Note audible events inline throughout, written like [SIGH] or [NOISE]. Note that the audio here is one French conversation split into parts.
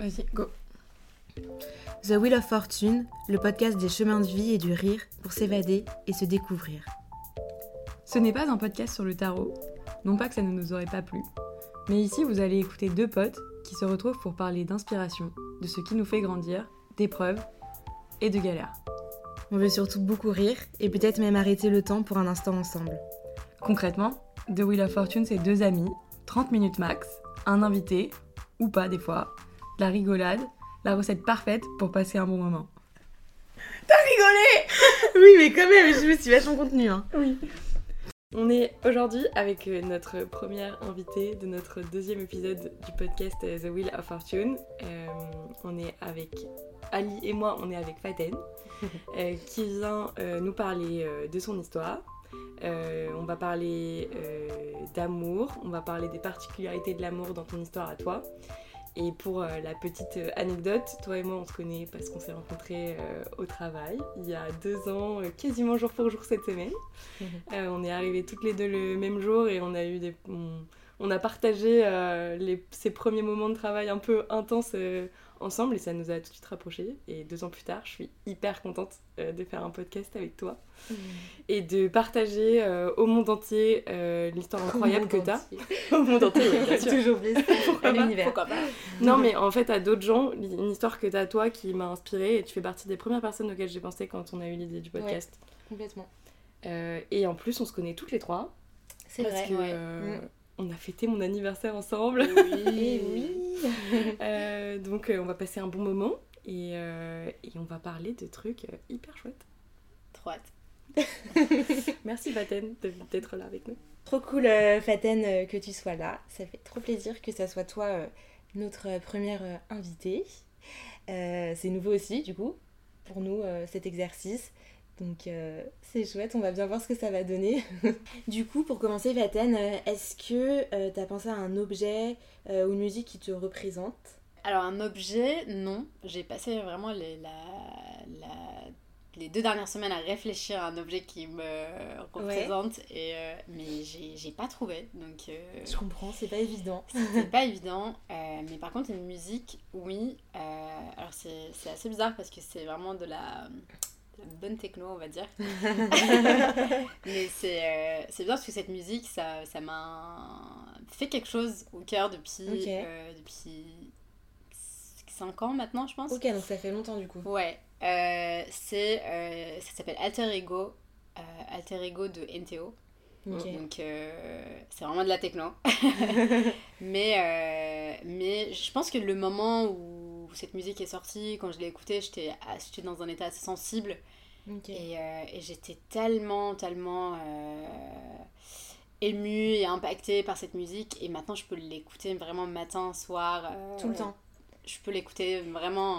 Vas-y, go. The Wheel of Fortune, le podcast des chemins de vie et du rire pour s'évader et se découvrir. Ce n'est pas un podcast sur le tarot, non pas que ça ne nous aurait pas plu, mais ici vous allez écouter deux potes qui se retrouvent pour parler d'inspiration, de ce qui nous fait grandir, d'épreuves et de galères. On veut surtout beaucoup rire et peut-être même arrêter le temps pour un instant ensemble. Concrètement, The Wheel of Fortune c'est deux amis, 30 minutes max, un invité, ou pas des fois, la rigolade, la recette parfaite pour passer un bon moment. T'as rigolé [LAUGHS] Oui, mais quand même, je me suis vachement contenu. Hein. Oui. On est aujourd'hui avec euh, notre première invitée de notre deuxième épisode du podcast euh, The Wheel of Fortune. Euh, on est avec Ali et moi, on est avec Faten, [LAUGHS] euh, qui vient euh, nous parler de son histoire. On va parler d'amour, on va parler des particularités de l'amour dans ton histoire à toi. Et pour euh, la petite euh, anecdote, toi et moi on se connaît parce qu'on s'est rencontrés euh, au travail il y a deux ans, euh, quasiment jour pour jour cette semaine. [LAUGHS] On est arrivés toutes les deux le même jour et on a eu des, on, on a partagé les, ces premiers moments de travail un peu intenses ensemble et ça nous a tout de suite rapprochés. Et deux ans plus tard, je suis hyper contente euh, de faire un podcast avec toi et de partager euh, au monde entier euh, l'histoire incroyable que tu as. [LAUGHS] Au monde entier, oui, bien [LAUGHS] sûr. Toujours plaisir. [LAUGHS] Pourquoi pas, l'univers. pourquoi pas. Non, mais en fait, à d'autres gens, une histoire que tu as toi qui m'a inspirée et tu fais partie des premières personnes auxquelles j'ai pensé quand on a eu l'idée du podcast. Complètement. Et en plus, on se connaît toutes les trois. C'est vrai. que ouais. Mm. on a fêté mon anniversaire ensemble. Eh oui. [LAUGHS] Euh, donc, euh, on va passer un bon moment et, euh, et on va parler de trucs euh, hyper chouettes. Trop hâte. [LAUGHS] Merci Vaten de- d'être là avec nous. Trop cool, euh, Faten, euh, que tu sois là. Ça fait trop plaisir que ça soit toi euh, notre première euh, invitée. Euh, c'est nouveau aussi, du coup, pour nous, euh, cet exercice. Donc, euh, c'est chouette, on va bien voir ce que ça va donner. [LAUGHS] du coup, pour commencer, Faten, euh, est-ce que tu as pensé à un objet euh, ou une musique qui te représente? Alors, un objet, non. J'ai passé vraiment les, la, la- les deux dernières semaines à réfléchir à un objet qui me représente, et, euh, mais j'ai pas trouvé. Donc, euh, Je comprends, c'est pas évident. [LAUGHS] c'est pas évident. Euh, mais par contre, une musique, oui. Euh, alors, c'est assez bizarre parce que c'est vraiment de la bonne techno, on va dire. [LAUGHS] [LAUGHS] Mais c'est euh, c'est bien parce que cette musique, ça ça m'a fait quelque chose au cœur depuis, euh, depuis 5 ans maintenant, je pense. Ok, donc ça fait longtemps, du coup. Ouais, euh, c'est ça s'appelle Alter Ego, Alter Ego de NTO. Donc c'est vraiment de la techno. [LAUGHS] mais, mais je pense que le moment où cette musique est sortie, quand je l'ai écoutée, j'étais dans un état assez sensible. Et, euh, et j'étais tellement, tellement euh, émue et impactée par cette musique. Et maintenant, je peux l'écouter vraiment matin, soir. euh, Tout le temps, Je peux l'écouter vraiment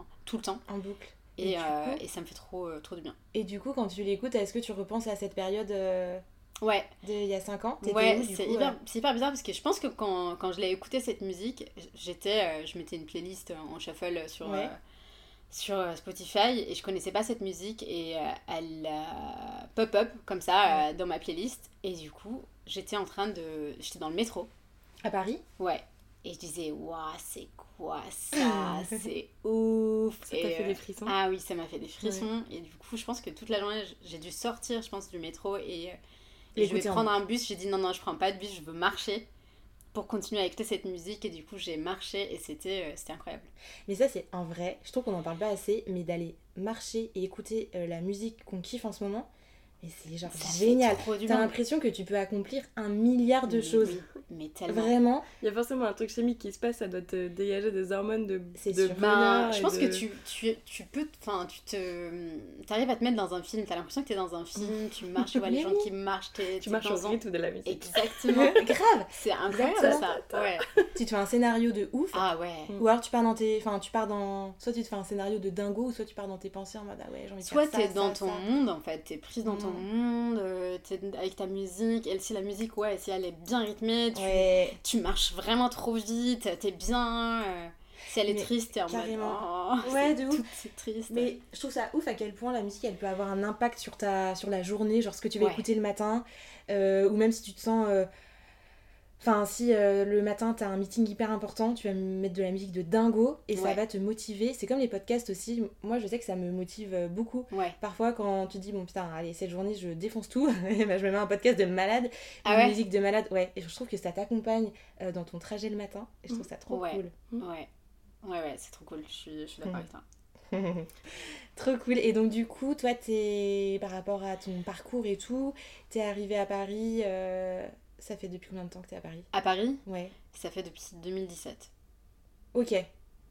en- tout le temps. en boucle. Et Et, du coup et ça me fait trop, trop de bien. Et du coup, quand tu l'écoutes, est-ce que tu repenses à cette période euh, Ouais, d'il y a 5 ans ouais c'est hyper, euh c'est hyper bizarre parce que je pense que quand, quand je l'ai écouté cette musique, j'étais, euh, je mettais une playlist en shuffle sur, Ouais. euh, sur euh, Spotify et je connaissais pas cette musique et euh, elle euh, pop-up comme ça euh, dans ma playlist et du coup j'étais en train de... J'étais dans le métro, À Paris? Ouais, et je disais waouh c'est quoi ça, [LAUGHS] c'est ouf Ça t'a fait euh, des frissons? ah oui, ça m'a fait des frissons. Et du coup, je pense que toute la journée, j'ai dû sortir, je pense, du métro et, euh, et je vais en prendre un bus. J'ai dit non, non, je prends pas de bus, je veux marcher pour continuer à écouter cette musique. Et du coup, j'ai marché et c'était euh, c'était incroyable. Mais ça, c'est un vrai. Je trouve qu'on en parle pas assez, mais d'aller marcher et écouter euh, la musique qu'on kiffe en ce moment, mais c'est genre génial. T'as l'impression que tu peux accomplir un milliard de Mais choses. oui, mais tellement. Vraiment, Il y a forcément un truc chimique qui se passe, ça doit te dégager des hormones de, C'est de sûr. Ben, je pense de- que tu, tu, tu peux, enfin, tu te, t'arrives à te mettre dans un film. T'as l'impression que t'es dans un film. Tu marches, tu vois [LAUGHS] les gens qui marchent. t'es- tu t'es marches au rythme de la musique. Exactement. [LAUGHS] grave. C'est incroyable ça. Ouais. [LAUGHS] Tu te fais un scénario de ouf. Ah ouais. Ou alors tu pars dans tes. Enfin, tu pars dans. Soit tu te fais un scénario de dingo, ou soit tu pars dans tes pensées en mode ah ouais, j'ai envie de Soit faire ça, t'es dans ça, ton ça. monde en fait, t'es prise dans ton Monde, euh, avec ta musique, et si la musique, ouais, si elle est bien rythmée, tu, Ouais, tu marches vraiment trop vite, t'es bien. euh, si elle est Mais triste, t'es en mode. oh, [LAUGHS] Ouais, de ouf. c'est triste. Mais je trouve ça ouf à quel point la musique elle peut avoir un impact sur ta sur la journée, genre ce que tu vas Ouais. écouter le matin, euh, ou même si tu te sens Enfin, si euh, le matin t'as un meeting hyper important, tu vas me mettre de la musique de dingo et ça va te motiver. C'est comme les podcasts aussi. Moi, je sais que ça me motive euh, beaucoup. Ouais. Parfois, quand tu dis, bon putain, allez, cette journée, je défonce tout, [LAUGHS] et ben, je me mets un podcast de malade, Ah une ouais? musique de malade. Ouais, et je trouve que ça t'accompagne euh, dans ton trajet le matin. Et je trouve ça trop cool. Ouais. Ouais, ouais, c'est trop cool. Je suis, je suis d'accord avec toi. [LAUGHS] Trop cool. Et donc, du coup, toi, t'es, par rapport à ton parcours et tout, t'es arrivé à Paris. euh, Ça fait depuis combien de temps que t'es à Paris? À Paris, Ouais. ça fait depuis 2017. Ok.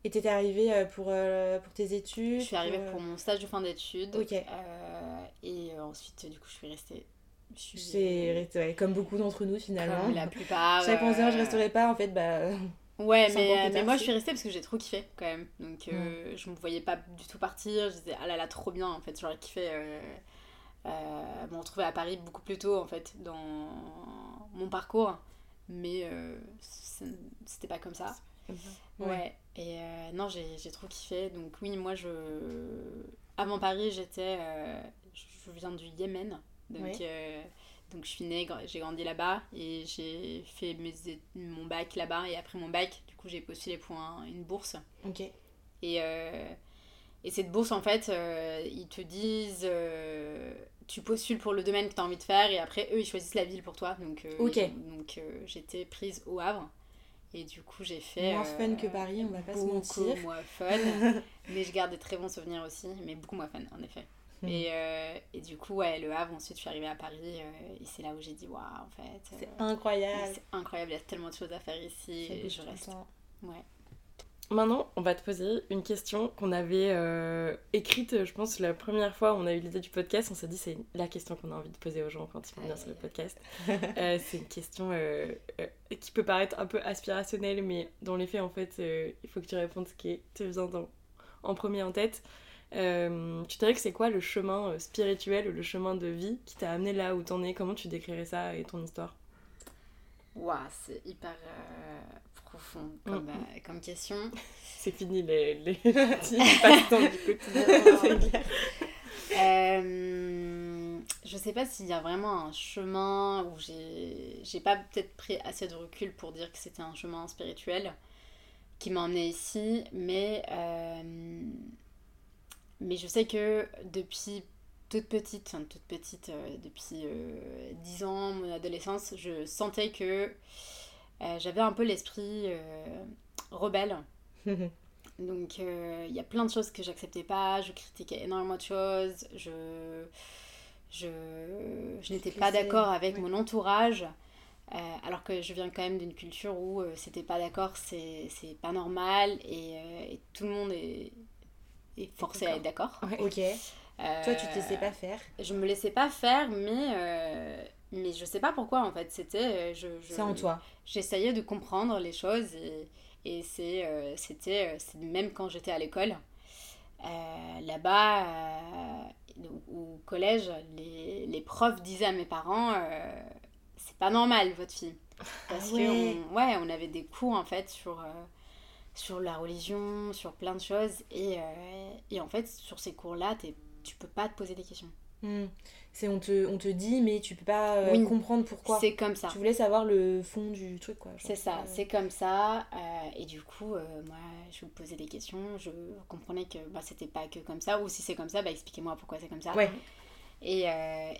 Et t'étais arrivée euh, pour, euh, pour tes études Je suis arrivée euh, pour mon stage de fin d'études. Ok. Euh, et euh, ensuite, du coup, je suis restée. Je suis resté, ouais, comme beaucoup d'entre nous finalement. comme la plupart. J'avais pensé, ah, je euh, resterai pas, en fait, bah. [LAUGHS] Ouais, mais, euh, mais moi je suis restée parce que j'ai trop kiffé quand même. Donc euh, je me voyais pas du tout partir. Je disais, ah là là, trop bien en fait. J'aurais kiffé euh, euh, me retrouver à Paris beaucoup plus tôt en fait dans mon parcours. Mais euh, c'était pas comme ça. Ouais. Et euh, non, j'ai trop kiffé. Donc oui, moi je. Avant Paris, j'étais. euh, je viens du Yémen. Donc, Ouais. donc je suis née, j'ai grandi là-bas et j'ai fait mes, mon bac là-bas. Et après mon bac, du coup, j'ai postulé pour un- une bourse. Ok. Et, et cette bourse, en fait, euh, ils te disent. euh, tu postules pour le domaine que tu as envie de faire et après, eux, ils choisissent la ville pour toi. Donc, euh, donc j'étais prise au Havre. Et du coup, j'ai fait. Moins fun que Paris, on va pas se beaucoup mentir. moins fun. [LAUGHS] mais je garde des très bons souvenirs aussi, mais beaucoup moins fun, en effet. Mhm. Et, et du coup, ouais, le Havre, ensuite, je suis arrivée à Paris. et c'est là où j'ai dit, waouh, en fait. C'est incroyable. c'est incroyable, il y a tellement de choses à faire ici. Et je reste. Ouais. Maintenant, on va te poser une question qu'on avait euh, écrite, je pense, la première fois où on a eu l'idée du podcast. On s'est dit c'est la question qu'on a envie de poser aux gens quand ils vont venir sur le podcast. Euh, c'est une question euh, qui peut paraître un peu aspirationnelle, mais dans les faits, en fait, il faut que tu répondes ce qui te vient dans- en premier en tête. Tu dirais que c'est quoi le chemin spirituel ou le chemin de vie qui t'a amené là où t'en es? Comment tu décrirais ça et ton histoire? Waouh, c'est hyper profond comme, euh, comme question. [LAUGHS] C'est fini les, les [LAUGHS] passe-temps du quotidien. [LAUGHS] c'est clair. Euh, je sais pas s'il y a vraiment un chemin où j'ai j'ai pas peut-être pris assez de recul pour dire que c'était un chemin spirituel qui m'a emmené ici, mais euh, mais je sais que depuis toute petite, enfin toute petite, euh, depuis euh, 10 ans, mon adolescence, je sentais que euh, j'avais un peu l'esprit euh, rebelle. [LAUGHS] Donc euh, il y a plein de choses que j'acceptais pas, je critiquais énormément de choses, je, je, je n'étais pas d'accord avec ouais. mon entourage, euh, alors que je viens quand même d'une culture où euh, c'était pas d'accord, c'est c'est pas normal et, euh, et tout le monde est, est forcé à être d'accord. Ouais. [LAUGHS] ok. Toi, tu te laissais pas faire. Je me laissais pas faire, mais, mais je sais pas pourquoi en fait, c'était. euh, Je, je- C'est en toi. j'essayais de comprendre les choses et, et c'est, euh, c'était euh, même quand j'étais à l'école. euh, là-bas, euh, au, collège, les, les profs disaient à mes parents c'est pas normal votre fille. Parce Ah ouais. que on, ouais, on avait des cours en fait sur, sur la religion, sur plein de choses. Et, et en fait, sur ces cours-là, t'es- tu peux pas te poser des questions. Hmm. C'est on te, on te dit, mais tu peux pas euh, Oui. comprendre pourquoi. C'est comme ça. Tu voulais savoir le fond du truc, quoi. C'est ça, euh, c'est comme ça. euh, et du coup, euh, moi, je me posais des questions. Je comprenais que bah, c'était pas que comme ça. Ou si c'est comme ça, bah, expliquez-moi pourquoi c'est comme ça. Ouais. Et,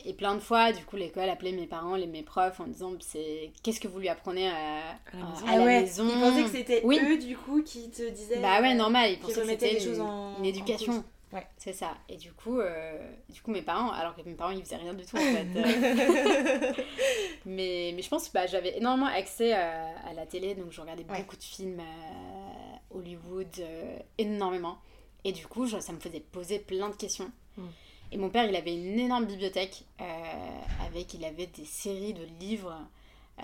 et plein de fois, du coup, l'école appelait mes parents, les, mes profs, en disant c'est qu'est-ce que vous lui apprenez à, À la maison. à Ah la ouais, maison? Ils pensaient que c'était Oui. eux, du coup, qui te disaient. Bah ouais, normal, ils pensaient que c'était une, en- une en éducation. Ouais. C'est ça. Et du coup, euh, du coup, mes parents, alors que mes parents, ils faisaient rien du tout en fait. [LAUGHS] euh, mais, mais je pense que bah, j'avais énormément accès à, à la télé, donc je regardais Ouais. beaucoup de films euh, Hollywood, euh, énormément. Et du coup, je- ça me faisait poser plein de questions. Mm. Et mon père, il avait une énorme bibliothèque euh, avec, il avait des séries de livres euh,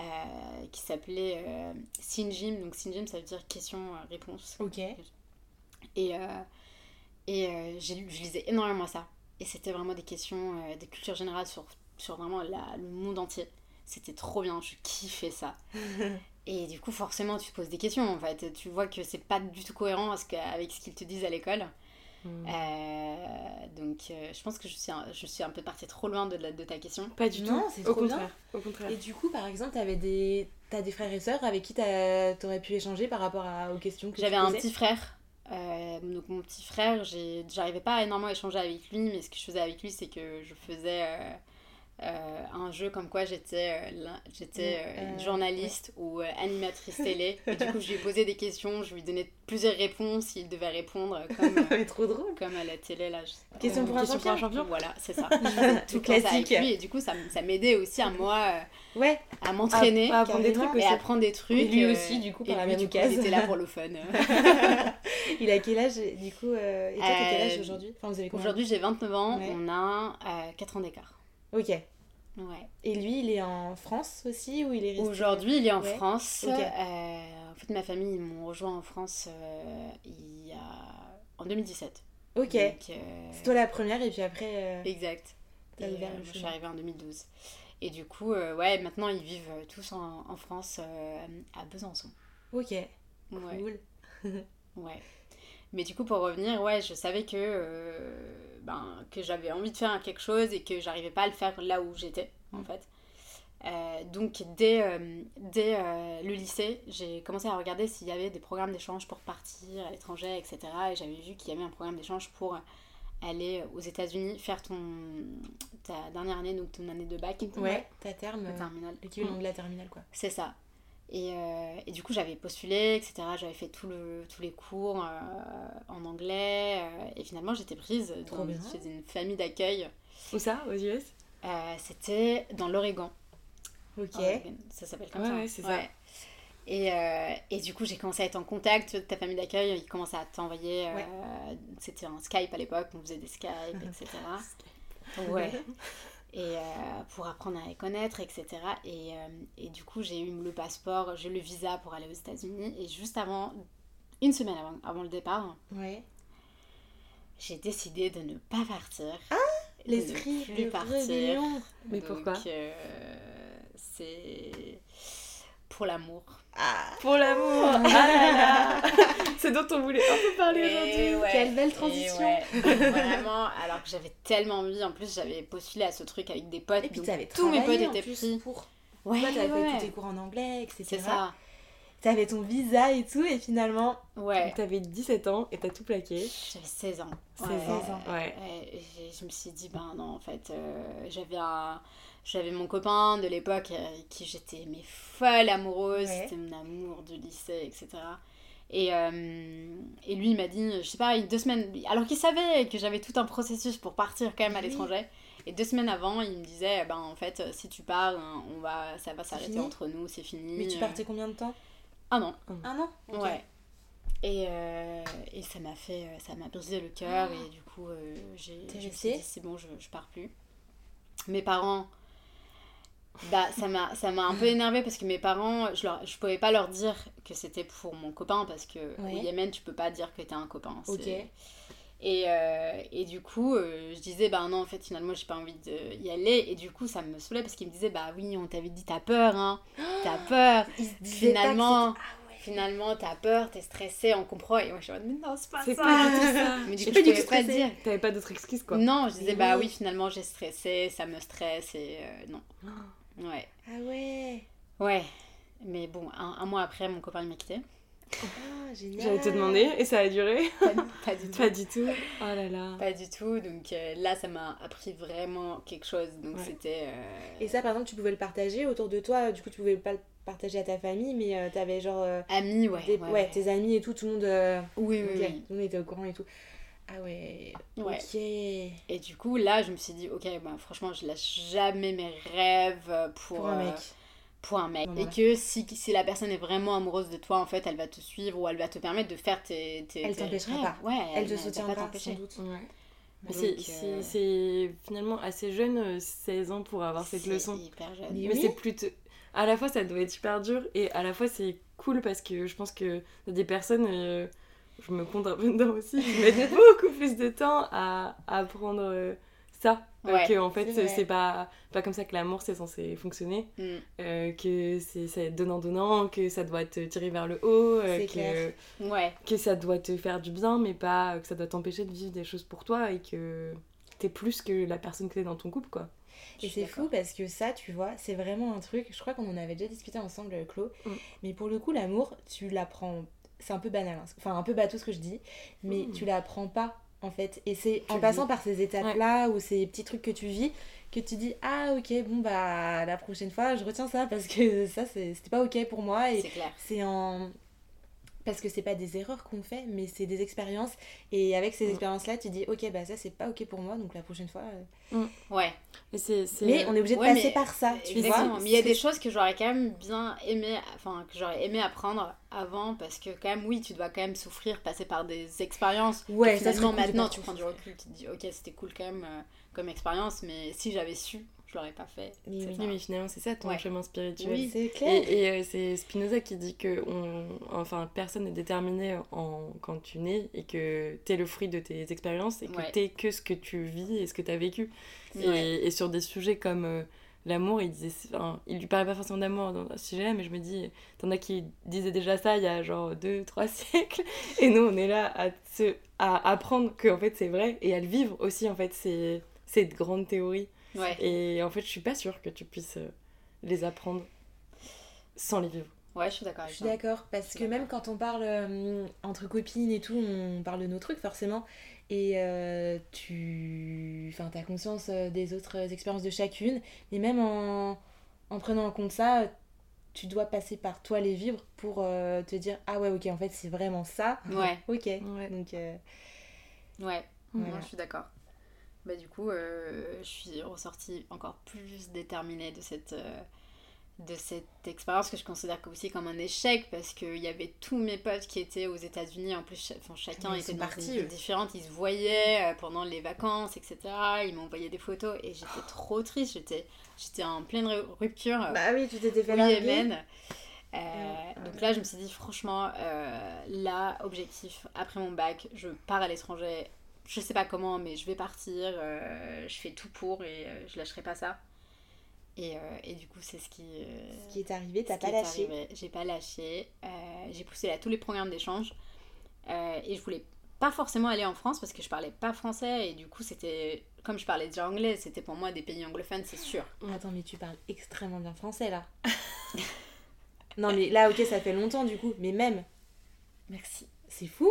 qui s'appelaient euh, Sinjim. Donc Sinjim, ça veut dire question-réponse. Ok. Et, euh, et euh, j'ai lu- je lisais énormément ça. Et c'était vraiment des questions euh, de culture générale sur, sur vraiment la- le monde entier. C'était trop bien, je kiffais ça. [LAUGHS] et du coup, forcément, tu te poses des questions en fait. Tu vois que c'est pas du tout cohérent avec ce que- avec ce qu'ils te disent à l'école. Hmm. Euh, donc, euh, je pense que je suis un, je suis un peu partie trop loin de, la- de ta question. Pas du Non, tout. c'est Au bien. contraire. Au contraire. Et du coup, par exemple, t'avais des... t'as des frères et sœurs avec qui t'as- t'aurais pu échanger par rapport à- aux questions que tu J'avais un petit frère. Euh, donc mon petit frère, j'arrivais pas à échanger avec lui, mais ce que je faisais avec lui, c'est que je faisais euh, euh, un jeu comme quoi j'étais euh, j'étais euh, une Euh, journaliste ou animatrice télé. Et du coup, je lui posais des questions, je lui donnais plusieurs réponses, il devait répondre comme, [LAUGHS] trop drôle. comme à la télé. Là, je. Question pour un Question pour un champion. Voilà, c'est ça. [LAUGHS] Tout avec Classique. lui, et du coup, ça, ça m'aidait aussi à moi Ouais, à m'entraîner À apprendre des trucs et aussi. apprendre des trucs. Et lui aussi, du coup, par la même il était là pour le fun. [LAUGHS] il a quel âge du coup Et toi, t'as quel âge aujourd'hui? Enfin, Aujourd'hui, j'ai 29 ans, Ouais. on a euh, 4 ans d'écart. Ok. Ouais. Et lui, il est en France aussi ou il est resté Aujourd'hui, il est en Ouais. France. Euh, en fait, ma famille, ils m'ont rejoint en France euh, il y a... en 2017. Ok. Donc, euh, C'est toi la première et puis après. Exact. Et, moi, je suis arrivée en 2012. Et du coup, ouais, maintenant, ils vivent tous en, en France, à Besançon. Ok. Ouais. Cool. Ouais. Mais du coup, pour revenir, ouais, je savais que, euh, ben, que j'avais envie de faire quelque chose et que j'arrivais pas à le faire là où j'étais, en Mm. fait. Euh, donc, dès, euh, dès le lycée, j'ai commencé à regarder s'il y avait des programmes d'échange pour partir à l'étranger, etc. Et j'avais vu qu'il y avait un programme d'échange pour aller aux États-Unis faire ton, ta dernière année, donc ton année de bac. Ouais, ta terme. Le euh, terminal. L'équivalent de la terminale quoi. C'est ça. Et, euh, et du coup, j'avais postulé, etc. J'avais fait tout le, tous les cours euh, en anglais. euh, et finalement, j'étais prise dans, chez une famille d'accueil. Où ça? Aux US? C'était dans l'Oregon. Ok. Oregon, Ça s'appelle comme Ouais, ça. ouais, c'est ça. Et, et du coup, j'ai commencé à être en contact de ta famille d'accueil. Ils commençaient à t'envoyer. Ouais. C'était un Skype à l'époque, on faisait des Skype, etc. [LAUGHS] Ouais. [LAUGHS] Et euh, pour apprendre à les connaître, etc. Et, euh, et du coup, j'ai eu le passeport, j'ai eu le visa pour aller aux États-Unis. Et juste avant, une semaine avant, avant le départ, Ouais. j'ai décidé de ne pas partir. Ah, de ne L'esprit plus de partir. rébellion. Mais Donc, pourquoi euh, C'est pour l'amour. Ah. Pour l'amour Ah là là [LAUGHS] C'est dont on voulait un peu parler aujourd'hui. ouais, Quelle belle transition. ouais, [LAUGHS] Vraiment, alors que j'avais tellement envie. En plus, j'avais postulé à ce truc avec des potes. Et puis donc t'avais tous mes potes étaient plus pris. pour. Ouais, Toi, t'avais ouais, tous tes cours en anglais, etc. C'est ça. T'avais ton visa et tout, et finalement. Ouais. T'avais 17 ans et t'as tout plaqué. J'avais 16 ans. 16 Ouais. ans. Ouais. Ouais, et je me suis dit, ben non, en fait, euh, j'avais un... J'avais mon copain de l'époque euh, avec qui j'étais mais folle amoureuse, Ouais. c'était mon amour du lycée, etc. Et, euh, et lui, il m'a dit, je sais pas, deux semaines, alors qu'il savait que j'avais tout un processus pour partir quand même à l'étranger. Et deux semaines avant, il me disait, ben en fait, si tu pars, hein, on va, ça va s'arrêter entre nous, c'est fini. Mais tu partais combien de temps? Ah non, Un an. Ouais. Et, euh, et ça m'a fait, euh, ça m'a brisé le cœur et du coup, euh, j'ai, c'est bon, je, je pars plus. Mes parents, bah ça m'a, ça m'a un peu énervé parce que mes parents, je leur, je pouvais pas leur dire que c'était pour mon copain parce que Ouais. au Yémen tu peux pas dire que t'es un copain. c'est- Ok. Et, euh, et du coup, euh, je disais, bah non, en fait, finalement, j'ai pas envie d'y aller. Et du coup, ça me saoulait parce qu'il me disait, bah oui, on t'avait dit, t'as peur, hein. T'as [GASPS] peur. Finalement, Ah finalement, t'as peur, t'es stressé, on comprend. Et moi, je suis en mode, mais non, c'est pas C'est ça. pas ça. [LAUGHS] Mais du coup, pas je pouvais pas stressé. dire. T'avais pas d'autre excuse quoi. Non, je disais, Mais bah oui. oui, finalement, j'ai stressé, ça me stresse et euh, non. [GASPS] Ouais. Ah ouais. Ouais. Mais bon, un, un mois après, mon copain il m'a quitté. Ah, [LAUGHS] génial. J'allais te demander et ça a duré Pas, [LAUGHS] pas du tout. Pas du tout. Oh là là. Pas du tout. Donc euh, là, ça m'a appris vraiment quelque chose. Donc Ouais. c'était. euh, Et ça, par exemple, tu pouvais le partager autour de toi. Du coup, tu pouvais pas le partager à ta famille, mais euh, t'avais genre. euh, Amis, ouais. des- ouais, ouais, ouais. tes amis et tout, tout le monde. euh, Oui, oui, oui. Tout le monde était au courant et tout. Ah ouais. Ouais. Ok. Et du coup, là, je me suis dit, ok, bah, franchement, je lâche jamais mes rêves pour, Pour un euh, mec. pour un mec. Bon, Et que si, si la personne est vraiment amoureuse de toi, en fait, elle va te suivre ou elle va te permettre de faire tes. tes Elle t'empêchera pas. Ouais, Elle te va pas soutiendra t'empêcher. sans doute. Ouais. C'est- euh, c'est finalement assez jeune, euh, 16 ans, pour avoir cette C'est leçon. hyper jeune. Mais oui. c'est plutôt. À la fois, ça doit être super dur et à la fois, c'est cool parce que je pense que des personnes, euh, je me compte un peu dedans aussi, qui mettent [LAUGHS] beaucoup plus de temps à, à apprendre euh, ça. Euh, Ouais, que en fait, c'est pas, pas comme ça que l'amour c'est censé fonctionner. Mm. Euh, que c'est donnant-donnant, que ça doit te tirer vers le haut, euh, C'est que, clair. Ouais, que ça doit te faire du bien, mais pas que ça doit t'empêcher de vivre des choses pour toi et que t'es plus que la personne que t'es dans ton couple, quoi. Je Et c'est fou parce que ça, tu vois, c'est vraiment un truc. Je crois qu'on en avait déjà discuté ensemble, euh, Chlo. Mm. Mais pour le coup, l'amour, tu l'apprends. C'est un peu banal, hein. enfin un peu bateau ce que je dis, mais Mm. tu l'apprends pas en fait. Et c'est en passant vis. par ces étapes-là ou ces petits trucs que tu vis que tu dis Ah, ok, bon, bah la prochaine fois, je retiens ça parce que ça, c'était pas ok pour moi. Et C'est clair. c'est en. Parce que c'est pas des erreurs qu'on fait, mais c'est des expériences. Et avec ces Mm. expériences-là, tu dis Ok, bah ça, c'est pas ok pour moi, donc la prochaine fois. euh, Ouais. Mais Mais on est obligé de passer mais- par ça, tu vois. Mais il y a des choses que j'aurais quand même bien aimé, enfin, que j'aurais aimé apprendre avant, parce que quand même, oui, tu dois quand même souffrir, passer par des expériences. Ouais, que finalement, maintenant, tu prends du recul, tu te dis, ok, c'était cool quand même euh, comme expérience, mais si j'avais su, je l'aurais pas fait. Mais C'est oui. ça. Mais finalement, c'est ça ton Ouais. chemin spirituel. Oui. C'est clair. Et, et, euh, c'est Spinoza qui dit que on, enfin, personne n'est déterminé en, quand tu nais et que t'es le fruit de tes expériences et que Ouais. t'es que ce que tu vis et ce que t'as vécu. Ouais. Et, et sur des sujets comme euh, l'amour, il disait, enfin, il lui parlait pas forcément d'amour dans ce sujet-là, mais je me dis, t'en as qui disaient déjà ça il y a genre 2-3 [LAUGHS] siècles, et nous on est là à, se, à apprendre que en fait c'est vrai et à le vivre aussi en fait ces, ces grandes théories. Ouais. Et en fait, je suis pas sûre que tu puisses euh, les apprendre sans les vivre. Ouais, je suis d'accord Je suis d'accord, parce que même quand on parle euh, entre copines et tout, on parle de nos trucs forcément. Et euh, tu enfin, as conscience des autres expériences de chacune. Mais même en, en prenant en compte ça, tu dois passer par toi les vivre pour euh, te dire Ah ouais, ok, en fait, c'est vraiment ça. Ouais, Ok. Ouais. Donc, euh, ouais. Voilà. Non, je suis d'accord. Bah, du coup, euh, je suis ressortie encore plus déterminée de cette, euh, de cette expérience que je considère aussi comme un échec parce qu'il y avait tous mes potes qui étaient aux États-Unis. En plus, enfin, chacun était dans partis, une ville eux. différente. Ils se voyaient euh, pendant les vacances, etc. Ils m'envoyaient des photos et j'étais trop triste. J'étais, j'étais en pleine ru- rupture. Bah oui, tu t'étais fait. Yémen. Euh, Ouais. donc là, je me suis dit, franchement, euh, là, objectif, après mon bac, je pars à l'étranger. Je sais pas comment, mais je vais partir. euh, je fais tout pour et euh, je lâcherai pas ça. Et, euh, et du coup, c'est ce qui. euh, Ce qui est arrivé, t'as pas lâché. J'ai pas lâché. J'ai poussé à tous les programmes d'échange. Et je voulais pas forcément aller en France parce que je parlais pas français. Et du coup, c'était. Comme je parlais déjà anglais, c'était pour moi des pays anglophones, c'est sûr. Attends, mais tu parles extrêmement bien français là. [LAUGHS] non, mais là, ok, ça fait longtemps du coup, mais même, Merci. c'est fou.